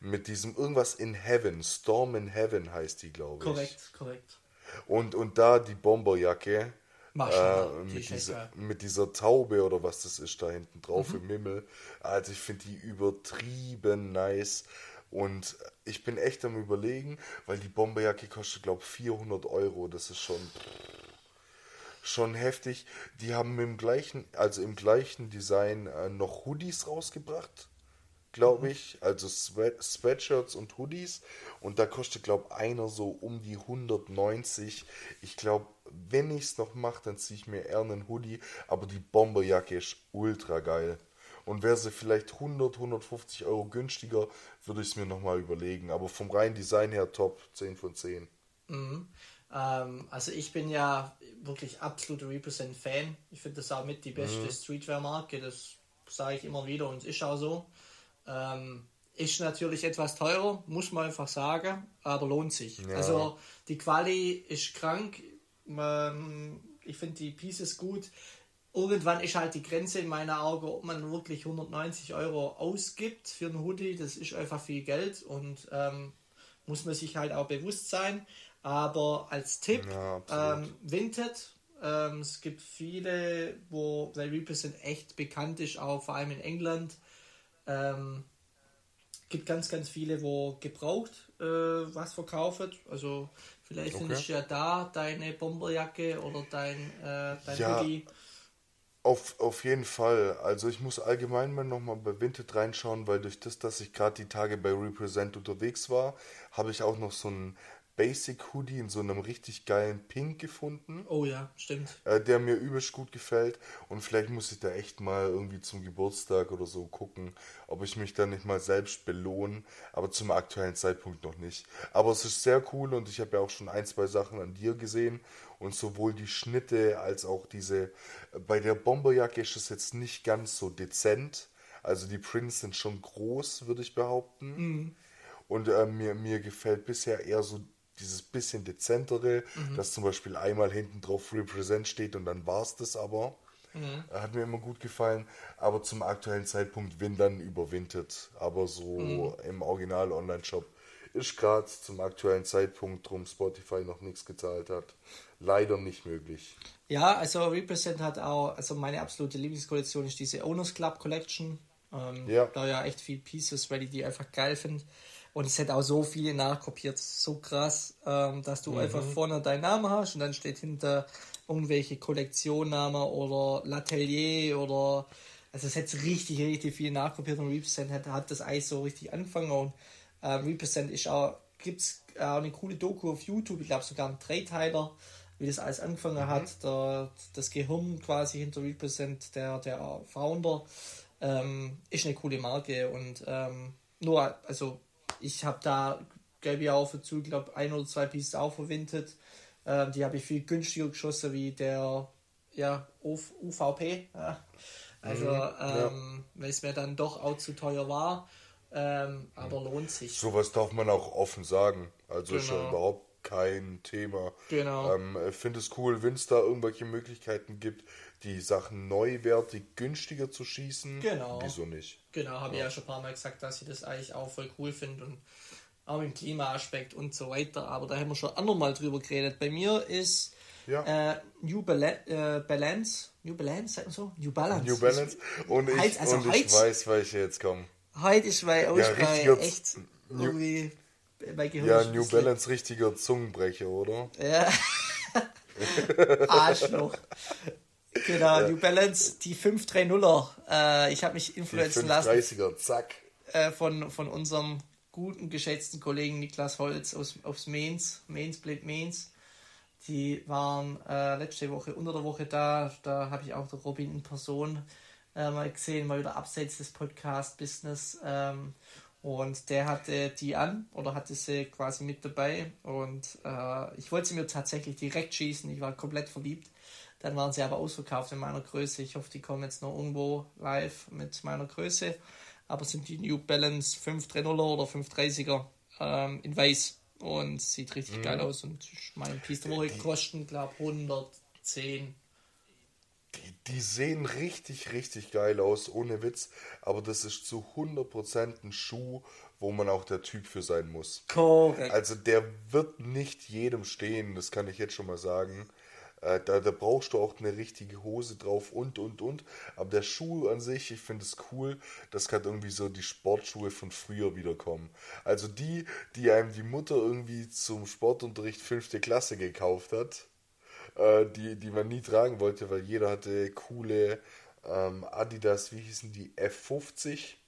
mit diesem irgendwas in Heaven. Storm in Heaven heißt die, glaube ich. Korrekt, korrekt. Und, und da die Bomberjacke äh, mit, dieser, mit dieser Taube oder was das ist da hinten drauf mhm. im Himmel. Also ich finde die übertrieben nice. Und ich bin echt am überlegen, weil die Bomberjacke kostet, glaube ich, 400 Euro. Das ist schon, schon heftig. Die haben im gleichen, also im gleichen Design äh, noch Hoodies rausgebracht glaube mhm. ich. Also Sweat Sweatshirts und Hoodies. Und da kostet, glaube ich, einer so um die 190. Ich glaube, wenn ich es noch mache, dann ziehe ich mir eher einen Hoodie. Aber die Bomberjacke ist ultra geil. Und wäre sie vielleicht 100, 150 Euro günstiger, würde ich es mir nochmal überlegen. Aber vom reinen Design her top, 10 von 10. Mhm. Ähm, also ich bin ja wirklich absoluter Represent-Fan. Ich finde das auch mit die beste mhm. Streetwear-Marke. Das sage ich immer wieder und es ist auch so. Ähm, ist natürlich etwas teurer, muss man einfach sagen, aber lohnt sich. Ja. Also die Quali ist krank. Ich finde die Pieces gut. Irgendwann ist halt die Grenze in meiner Augen, ob man wirklich 190 Euro ausgibt für einen Hoodie. Das ist einfach viel Geld und ähm, muss man sich halt auch bewusst sein. Aber als Tipp, ja, ähm, Vinted, ähm, es gibt viele, wo der Represent echt bekannt ist, auch vor allem in England. Ähm, gibt ganz, ganz viele, wo gebraucht äh, was verkaufen. Also vielleicht okay. findest du ja da deine Bomberjacke oder dein, äh, dein ja, Hoodie. Auf, auf jeden Fall. Also ich muss allgemein mal nochmal bei Vinted reinschauen, weil durch das, dass ich gerade die Tage bei Represent unterwegs war, habe ich auch noch so ein Basic Hoodie in so einem richtig geilen Pink gefunden. Oh ja, stimmt. Äh, der mir übelst gut gefällt. Und vielleicht muss ich da echt mal irgendwie zum Geburtstag oder so gucken, ob ich mich da nicht mal selbst belohne. Aber zum aktuellen Zeitpunkt noch nicht. Aber es ist sehr cool und ich habe ja auch schon ein, zwei Sachen an dir gesehen. Und sowohl die Schnitte als auch diese. Bei der Bomberjacke ist es jetzt nicht ganz so dezent. Also die Prints sind schon groß, würde ich behaupten. Mhm. Und äh, mir, mir gefällt bisher eher so dieses bisschen dezentere, mhm. dass zum Beispiel einmal hinten drauf Represent steht und dann war es das aber. Mhm. Hat mir immer gut gefallen, aber zum aktuellen Zeitpunkt Windern überwintert. Aber so mhm. im Original Online-Shop ist gerade zum aktuellen Zeitpunkt, drum Spotify noch nichts gezahlt hat, leider nicht möglich. Ja, also Represent hat auch, also meine absolute Lieblingskollektion ist diese Owners Club Collection. Ähm, ja. Da ja echt viel Pieces, weil ich die einfach geil finde. Und es hat auch so viele nachkopiert, so krass, ähm, dass du mhm. einfach vorne deinen Namen hast und dann steht hinter irgendwelche Kollektionnamen oder L'Atelier oder also es hat richtig, richtig viel nachkopiert und Represent hat, hat das Eis so richtig angefangen und äh, Represent ist auch, gibt es auch eine coole Doku auf YouTube, ich glaube sogar ein Dreiteiler, wie das alles angefangen mhm. hat, der, das Gehirn quasi hinter Represent, der, der Founder, ähm, ist eine coole Marke und ähm, nur, also ich habe da, glaube ich, auch dazu, glaube ein oder zwei Pieces auch verwendet. Ähm, die habe ich viel günstiger geschossen wie der ja, UVP. Ja. Also, mhm, ähm, weil es mir dann doch auch zu teuer war. Ähm, aber lohnt sich. Sowas darf man auch offen sagen. Also genau. ja genau. überhaupt kein Thema. Genau. Ähm, ich finde es cool, wenn es da irgendwelche Möglichkeiten gibt, die Sachen neuwertig günstiger zu schießen. Genau. Wieso nicht? Genau, habe ja. ich ja schon ein paar Mal gesagt, dass ich das eigentlich auch voll cool finde und auch im Klimaaspekt und so weiter. Aber da haben wir schon andermal drüber geredet. Bei mir ist ja. äh, New Bala äh, Balance, New Balance, sagt man so? New Balance. New Balance. Und ich, Heiz, also und ich weiß, welche jetzt kommen. Heute ist bei euch ja, bei echt New, irgendwie bei Gehirn Ja, New Balance richtiger Zungenbrecher, oder? Ja. Arschloch. Genau, ja. New Balance, die 530er. Äh, ich habe mich influenzen lassen. 30er, zack. Äh, von, von unserem guten, geschätzten Kollegen Niklas Holz aus, aus Mainz, Mainz Blade Mainz. Die waren äh, letzte Woche, unter der Woche da. Da habe ich auch der Robin in Person äh, mal gesehen, mal wieder abseits des Podcast-Business. Ähm, und der hatte die an oder hatte sie quasi mit dabei. Und äh, ich wollte sie mir tatsächlich direkt schießen. Ich war komplett verliebt. Dann waren sie aber ausverkauft in meiner Größe. Ich hoffe, die kommen jetzt noch irgendwo live mit meiner Größe. Aber sind die New Balance 530er oder 530er ähm, in weiß. Und sieht richtig mhm. geil aus. Und meine Piece der Woche kosten, glaube ich, 110. Die, die sehen richtig, richtig geil aus, ohne Witz. Aber das ist zu 100% ein Schuh, wo man auch der Typ für sein muss. Korrekt. Also der wird nicht jedem stehen, das kann ich jetzt schon mal sagen. Äh, da, da brauchst du auch eine richtige Hose drauf und, und, und. Aber der Schuh an sich, ich finde es cool, das kann irgendwie so die Sportschuhe von früher wiederkommen. Also die, die einem die Mutter irgendwie zum Sportunterricht fünfte Klasse gekauft hat, äh, die, die man nie tragen wollte, weil jeder hatte coole ähm, Adidas, wie hießen die, F50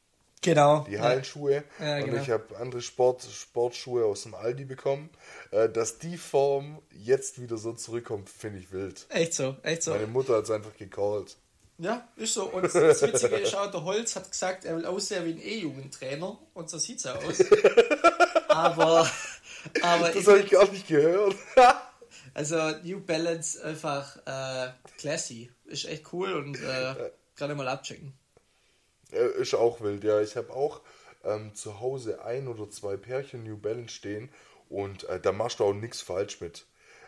Genau. Die Hallenschuhe. Ja, und genau. ich habe andere Sport, Sportschuhe aus dem Aldi bekommen. Äh, dass die Form jetzt wieder so zurückkommt, finde ich wild. Echt so, echt so. Meine Mutter hat es einfach gecallt. Ja, ist so. Und das Witzige ist auch, der Holz hat gesagt, er will aussehen wie ein E-Jugendtrainer. Und so sieht es auch aus. aber, aber. Das habe ich gar nicht gehört. also, New Balance einfach äh, classy. Ist echt cool und äh, gerade mal abchecken. Ist auch wild, ja. Ich habe auch ähm, zu Hause ein oder zwei Pärchen New Balance stehen und äh, da machst du auch nichts falsch mit.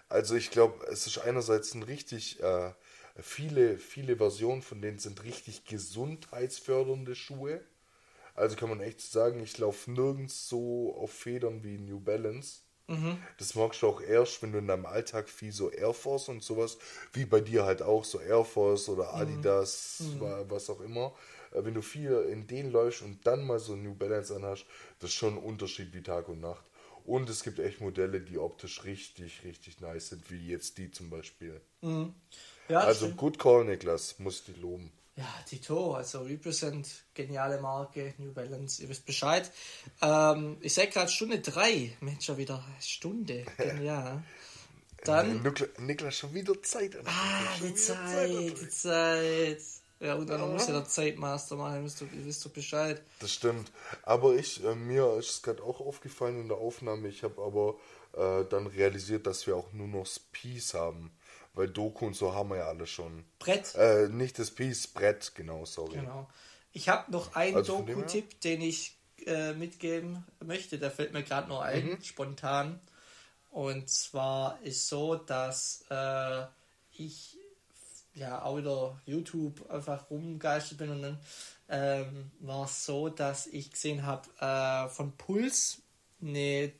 Also ich glaube, es ist einerseits ein richtig, äh, viele, viele Versionen von denen sind richtig gesundheitsfördernde Schuhe. Also kann man echt sagen, ich laufe nirgends so auf Federn wie New Balance. Mhm. Das magst du auch erst, wenn du in deinem Alltag viel so Air Force und sowas, wie bei dir halt auch so Air Force oder mhm. Adidas, mhm. was auch immer, äh, wenn du viel in den läufst und dann mal so New Balance anhast, das ist schon ein Unterschied wie Tag und Nacht. Und es gibt echt Modelle, die optisch richtig, richtig nice sind, wie jetzt die zum Beispiel. Mhm. Ja, also stimmt. Good Call, Niklas, muss ich loben. Ja, Tito, also Represent, geniale Marke, New Balance, ihr wisst Bescheid. Ähm, ich sehe gerade Stunde 3, Mensch, schon wieder Stunde, genial. Dann. Niklas, schon wieder Zeit. Ah, die Zeit, Zeit, die Zeit. Ja, und dann ja. muss ja der Zeitmaster machen, ihr wisst, ihr wisst doch Bescheid. Das stimmt. Aber ich, äh, mir ist es gerade auch aufgefallen in der Aufnahme, ich habe aber äh, dann realisiert, dass wir auch nur noch Peace haben. Weil Doku und so haben wir ja alle schon. Brett? Äh, nicht das Piece, Brett, genau, sorry. Genau. Ich habe noch einen also Doku-Tipp, den ich äh, mitgeben möchte. Der fällt mir gerade noch ein, mhm. spontan. Und zwar ist so, dass äh, ich ja auch wieder YouTube einfach rumgeistert bin und dann ähm, war es so, dass ich gesehen habe äh, von Puls eine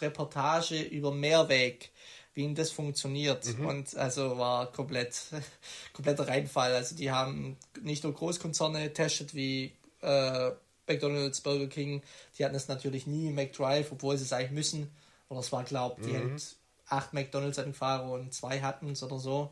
Reportage über Mehrweg wie das funktioniert. Mhm. Und also war komplett, kompletter Reinfall. Also die haben nicht nur Großkonzerne getestet wie äh, McDonalds, Burger King, die hatten es natürlich nie McDrive, obwohl sie es eigentlich müssen. Oder es war, glaubt, die mhm. haben acht McDonalds an Fahrer und zwei hatten es oder so.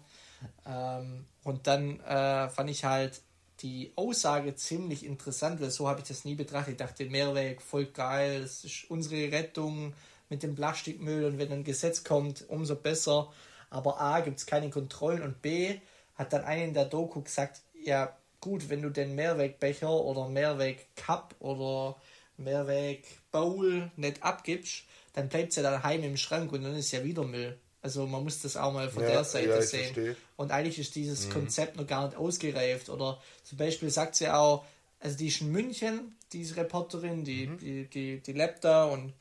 Ähm, und dann äh, fand ich halt die Aussage ziemlich interessant, weil so habe ich das nie betrachtet. Ich dachte, Mehrweg, voll geil, das ist unsere Rettung mit dem Plastikmüll und wenn ein Gesetz kommt, umso besser. Aber A, gibt es keine Kontrollen und B, hat dann einer in der Doku gesagt, ja gut, wenn du den Mehrwegbecher oder Mehrwegcup oder Mehrwegbowl nicht abgibst, dann bleibt es ja daheim im Schrank und dann ist ja wieder Müll. Also man muss das auch mal von ja, der Seite ja, sehen. Verstehe. Und eigentlich ist dieses mhm. Konzept noch gar nicht ausgereift. Oder zum Beispiel sagt sie auch, also die ist in München, diese Reporterin, die, mhm. die, die, die lebt da und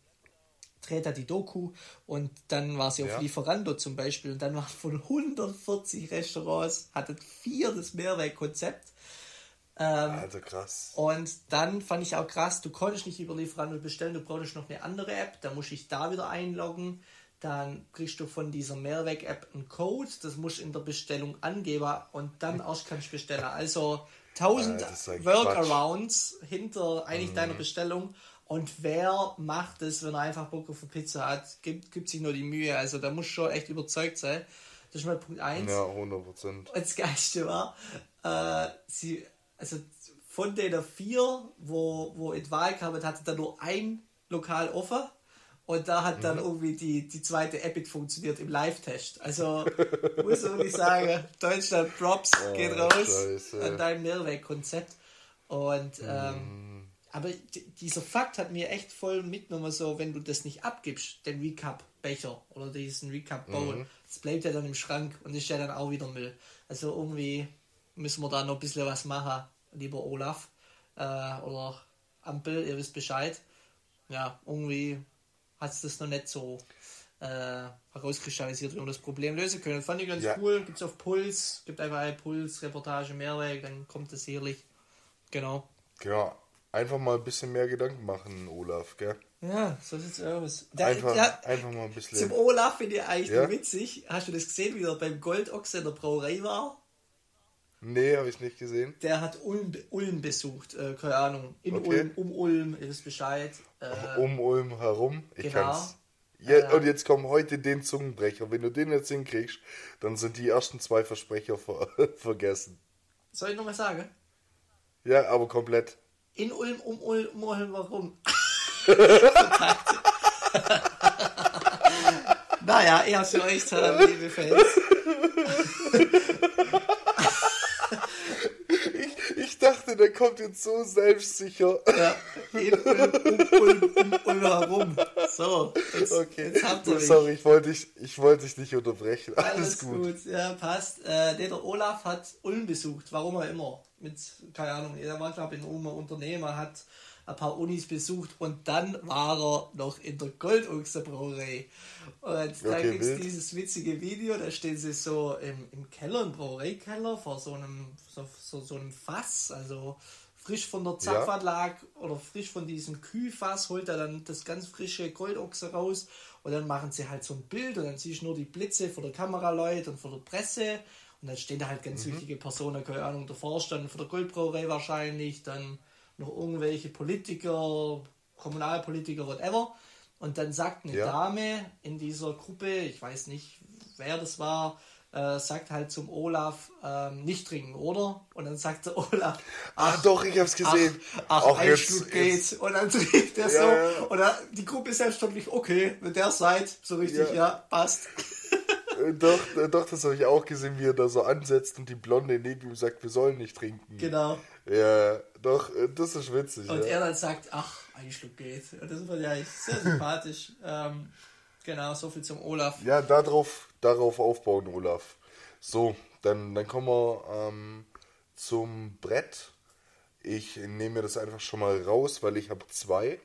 dreht er die Doku und dann war sie auf ja. Lieferando zum Beispiel und dann waren von 140 Restaurants, hatten vier das Mehrwegkonzept. Ähm, also krass. Und dann fand ich auch krass, du konntest nicht über Lieferando bestellen, du brauchst noch eine andere App, da muss ich da wieder einloggen. Dann kriegst du von dieser Mehrweg-App einen Code, das musst du in der Bestellung angeben und dann erst kannst du bestellen. Also 1000 ja, Workarounds hinter eigentlich mhm. deiner Bestellung und wer macht es, wenn er einfach Bock auf eine Pizza hat, gibt, gibt sich nur die Mühe. Also da muss schon echt überzeugt sein. Das ist mal Punkt 1. Ja, 100%. Und das Geilste war, äh, sie, also von den vier, wo, wo in Wahl kam, hatte da nur ein Lokal offen. Und da hat dann mhm. irgendwie die, die zweite Epic funktioniert im Live-Test. Also muss ich wirklich sagen, Deutschland Props oh, geht raus Scheiße. an dein Mehrweg-Konzept. Und ähm, mm. Aber dieser Fakt hat mir echt voll mitgenommen, so wenn du das nicht abgibst, den Recap-Becher oder diesen Recap-Bowl, mhm. das bleibt ja dann im Schrank und ist ja dann auch wieder Müll. Also irgendwie müssen wir da noch ein bisschen was machen, lieber Olaf äh, oder Ampel, ihr wisst Bescheid. Ja, irgendwie hat es das noch nicht so äh, herauskristallisiert, wie wir das Problem lösen können. Fand ich ganz ja. cool. Gibt es auf Puls, gibt einfach eine Puls-Reportage Mehrweg, dann kommt das sicherlich. Genau. Genau einfach mal ein bisschen mehr Gedanken machen, Olaf, gell? Ja, so sieht's aus. Da, einfach, ja, einfach mal ein bisschen. Zum Olaf finde ich eigentlich ja? witzig. Hast du das gesehen, wie er beim Goldochse in der Brauerei war? Nee, habe ich nicht gesehen. Der hat Ulm, Ulm besucht, äh, keine Ahnung. In okay. Ulm, um Ulm, ihr wisst Bescheid. Äh, um Ulm herum, ich genau. kann's. Ja, äh, und jetzt kommen heute den Zungenbrecher. Wenn du den jetzt hinkriegst, dann sind die ersten zwei Versprecher ver vergessen. Soll ich nochmal sagen? Ja, aber komplett. In Ulm, um Ulm, um Ulm, warum? naja, ich hab's für euch getan, liebe Fans. ich, ich dachte, der kommt jetzt so selbstsicher. Ja, in Ulm, um Ulm, um Ulm herum. So, jetzt, okay. jetzt habt ihr mich. Sorry, ich wollte dich, ich wollte dich nicht unterbrechen. Alles, Alles gut. gut. Ja, passt. Äh, der Olaf hat Ulm besucht, warum auch immer mit, keine Ahnung, er war glaube ich in Ulmer Unternehmer, hat ein paar Unis besucht und dann war er noch in der Goldochse Brauerei. Und okay, da gibt es dieses witzige Video, da stehen sie so im, im Keller, im Brauereikeller, vor so einem, so, so, so einem Fass, also frisch von der Zapfanlage ja. oder frisch von diesem Kühlfass holt er dann das ganz frische Goldochse raus und dann machen sie halt so ein Bild und dann siehst du nur die Blitze von der Kameraleute und von der Presse und dann stehen da halt ganz mhm. wichtige Personen, keine Ahnung, der Vorstand von der Goldbrauerei wahrscheinlich, dann noch irgendwelche Politiker, Kommunalpolitiker, whatever. Und dann sagt eine ja. Dame in dieser Gruppe, ich weiß nicht, wer das war, äh, sagt halt zum Olaf, ähm, nicht trinken, oder? Und dann sagt der Olaf, ach, ach doch, ich hab's gesehen. Ach, ach ein Schluck geht. Und dann trinkt er ja, so. Ja. Und dann, die Gruppe ist selbstständig, okay, wenn der seid, so richtig, ja, ja passt. Äh, doch, äh, doch, das habe ich auch gesehen, wie er da so ansetzt und die Blonde neben ihm sagt, wir sollen nicht trinken. Genau. Ja, doch, äh, das ist witzig. Und ja. er dann sagt, ach, ein Schluck geht. Und das war ja sehr sympathisch. ähm, genau, so viel zum Olaf. Ja, darauf, darauf aufbauen, Olaf. So, dann, dann kommen wir ähm, zum Brett. Ich nehme mir das einfach schon mal raus, weil ich habe zwei.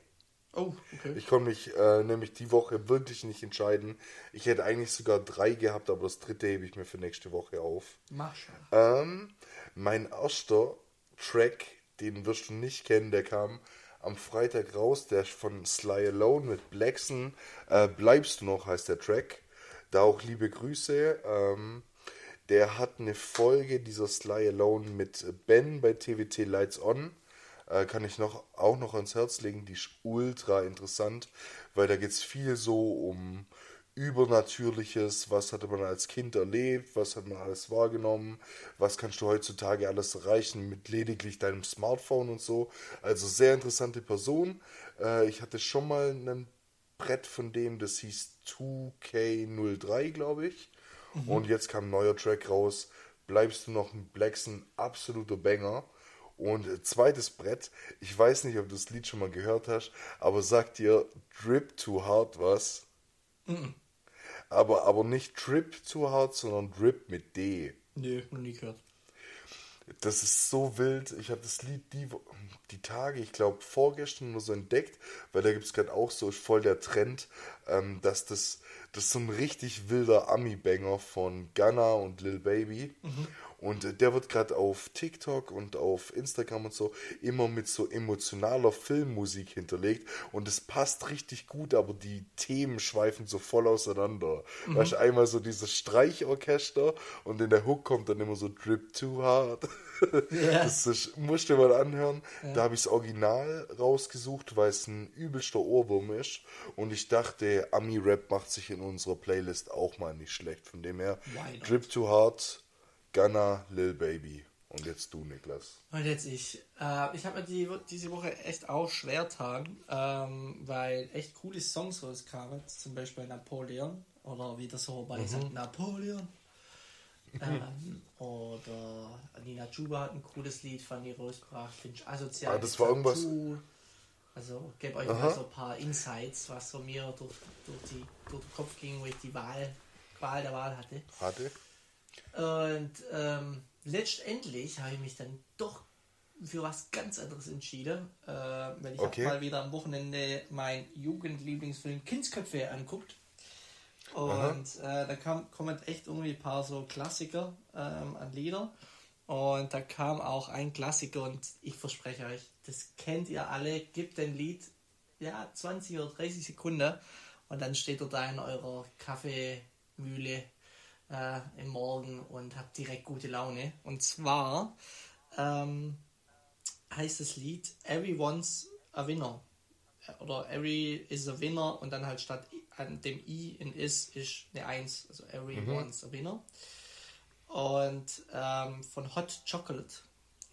Oh, okay. Ich konnte mich äh, nämlich die Woche wirklich nicht entscheiden. Ich hätte eigentlich sogar drei gehabt, aber das dritte hebe ich mir für nächste Woche auf. Mach schon. Ähm, mein erster Track, den wirst du nicht kennen, der kam am Freitag raus, der von Sly Alone mit Blackson. Äh, Bleibst du noch, heißt der Track. Da auch liebe Grüße. Ähm, der hat eine Folge dieser Sly Alone mit Ben bei TWT Lights On äh, kann ich noch, auch noch ans Herz legen. Die ist ultra interessant, weil da geht es viel so um Übernatürliches, was hatte man als Kind erlebt, was hat man alles wahrgenommen, was kannst du heutzutage alles erreichen mit lediglich deinem Smartphone und so. Also sehr interessante Person. Äh, ich hatte schon mal ein Brett von dem, das hieß 2K03, glaube ich. Mhm. Und jetzt kam ein neuer Track raus. Bleibst du noch ein Blackson, absoluter Banger. Und zweites Brett, ich weiß nicht, ob du das Lied schon mal gehört hast, aber sagt dir Drip Too Hard was? Mhm. Aber, aber nicht Drip Too Hard, sondern Drip mit D. Nee, noch nie gehört. Das ist so wild. Ich habe das Lied die, die Tage, ich glaube vorgestern nur so entdeckt, weil da gibt es gerade auch so voll der Trend, ähm, dass das, das ist so ein richtig wilder Ami-Banger von Gunna und Lil Baby. Mhm. Und der wird gerade auf TikTok und auf Instagram und so immer mit so emotionaler Filmmusik hinterlegt. Und es passt richtig gut, aber die Themen schweifen so voll auseinander. Mhm. Weißt du, einmal so dieses Streichorchester und in der Hook kommt dann immer so Drip Too Hard. Yeah. Das ist, musst du mal anhören. Ja. Da habe ich das Original rausgesucht, weil es ein übelster Ohrwurm ist. Und ich dachte, Ami-Rap macht sich in unserer Playlist auch mal nicht schlecht. Von dem her, Drip Too Hard Gunner, Lil Baby. Und jetzt du, Niklas. Und jetzt ich. Äh, ich habe mir die, diese Woche echt auch schwer tagen, ähm, weil echt coole Songs rauskamen. Zum Beispiel Napoleon. Oder wie das so bei mhm. sagt, Napoleon. ähm, oder Nina Chuba hat ein cooles Lied von ihr rausgebracht. Finde ich asozial. Ah, das war irgendwas. Also gebe euch Aha. mal so ein paar Insights, was so mir durch, durch, die, durch den Kopf ging, wo ich die Wahl, Wahl der Wahl hatte. Hatte. Und ähm, letztendlich habe ich mich dann doch für was ganz anderes entschieden, äh, weil ich okay. mal wieder am Wochenende mein Jugendlieblingsfilm Kindsköpfe anguckt. Und äh, da kam, kommen echt irgendwie ein paar so Klassiker ähm, an Lieder. Und da kam auch ein Klassiker und ich verspreche euch, das kennt ihr alle, gibt ein Lied, ja, 20 oder 30 Sekunden und dann steht er da in eurer Kaffeemühle äh, im Morgen und habe direkt gute Laune. Und zwar ähm, heißt das Lied Everyone's a Winner. Oder Every is a Winner und dann halt statt an dem I in is ist eine 1. Also Everyone's mhm. a Winner. Und ähm, von Hot Chocolate.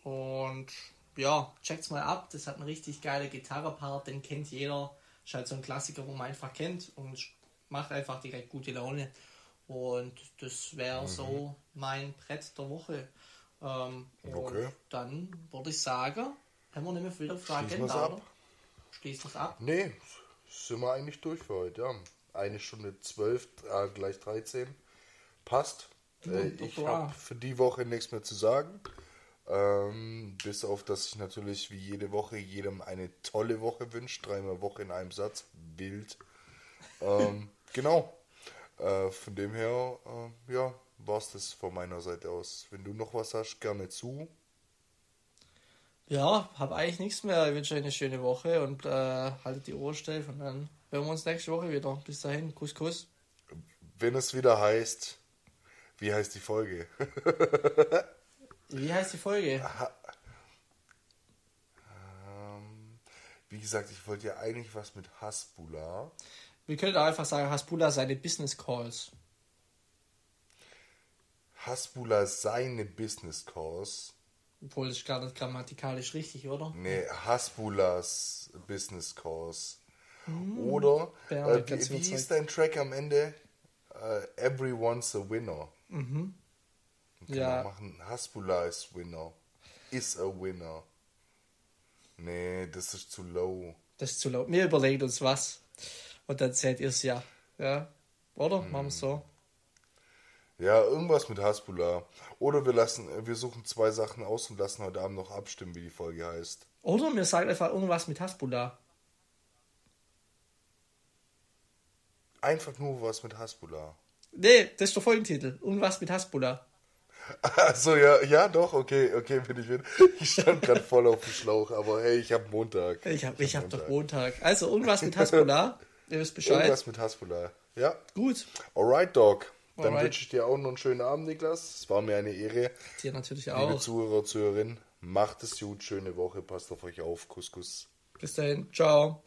Und ja, checkt's mal ab. Das hat einen richtig geilen Gitarrepart, den kennt jeder. Ist halt so ein Klassiker, wo man einfach kennt und macht einfach direkt gute Laune. Und das wäre mhm. so mein Brett der Woche. Ähm, okay. Und dann würde ich sagen, haben wir nicht mehr viele Fragen Schließen da, ab. Schließt das ab? Nee, sind wir eigentlich durch für heute, ja. Eine Stunde zwölf, äh, gleich 13. Passt. Äh, ich habe für die Woche nichts mehr zu sagen. Ähm, bis auf, dass ich natürlich wie jede Woche jedem eine tolle Woche wünsche. Dreimal Woche in einem Satz. Wild. Ähm, genau. Äh, von dem her, äh, ja, war es das von meiner Seite aus. Wenn du noch was hast, gerne zu. Ja, habe eigentlich nichts mehr. Ich wünsche euch eine schöne Woche und äh, haltet die Ohren steif und dann hören wir uns nächste Woche wieder. Bis dahin, Kuss, Kuss. Wenn es wieder heißt, wie heißt die Folge? wie heißt die Folge? Ähm, wie gesagt, ich wollte ja eigentlich was mit Hasbula. Wir können auch einfach sagen, Haspula seine Business Calls. Hasbula seine Business Course. Obwohl, das ist gar nicht grammatikalisch richtig, oder? Nee, Hasbulas Business Course. Oder, Ja, äh, wie, wie hieß dein Track am Ende? Äh, Everyone's a Winner. Mhm. Können Ja. machen. Hasbula is Winner. Is a Winner. Nee, das ist zu low. Das ist zu laut. Wir überlegen uns was. Und dann seht ihr es ja. Ja. Oder? Machen wir es so. Ja, irgendwas mit Hasbula. Oder wir lassen, wir suchen zwei Sachen aus und lassen heute Abend noch abstimmen, wie die Folge heißt. Oder mir sagt einfach irgendwas mit Hasbullah. Einfach nur was mit Hasbula. Nee, das ist der Folgentitel. Irgendwas mit Hasbullah. Achso, ja, ja, doch, okay, okay, bin ich mit. Ich stand gerade voll auf dem Schlauch, aber hey, ich hab Montag. Ich hab, ich hab Montag. doch Montag. Also irgendwas mit Hasbullah. Ihr wisst Bescheid. Irgendwas mit Hasbula. Ja. Gut. Alright, Dog. Dann Alright. wünsche ich dir auch noch einen schönen Abend, Niklas. Es war mir eine Ehre. Dir natürlich Liebe auch. Zuhörer, Zuhörerinnen, macht es gut, schöne Woche, passt auf euch auf. Kuss, Kuss. Bis dahin. Ciao.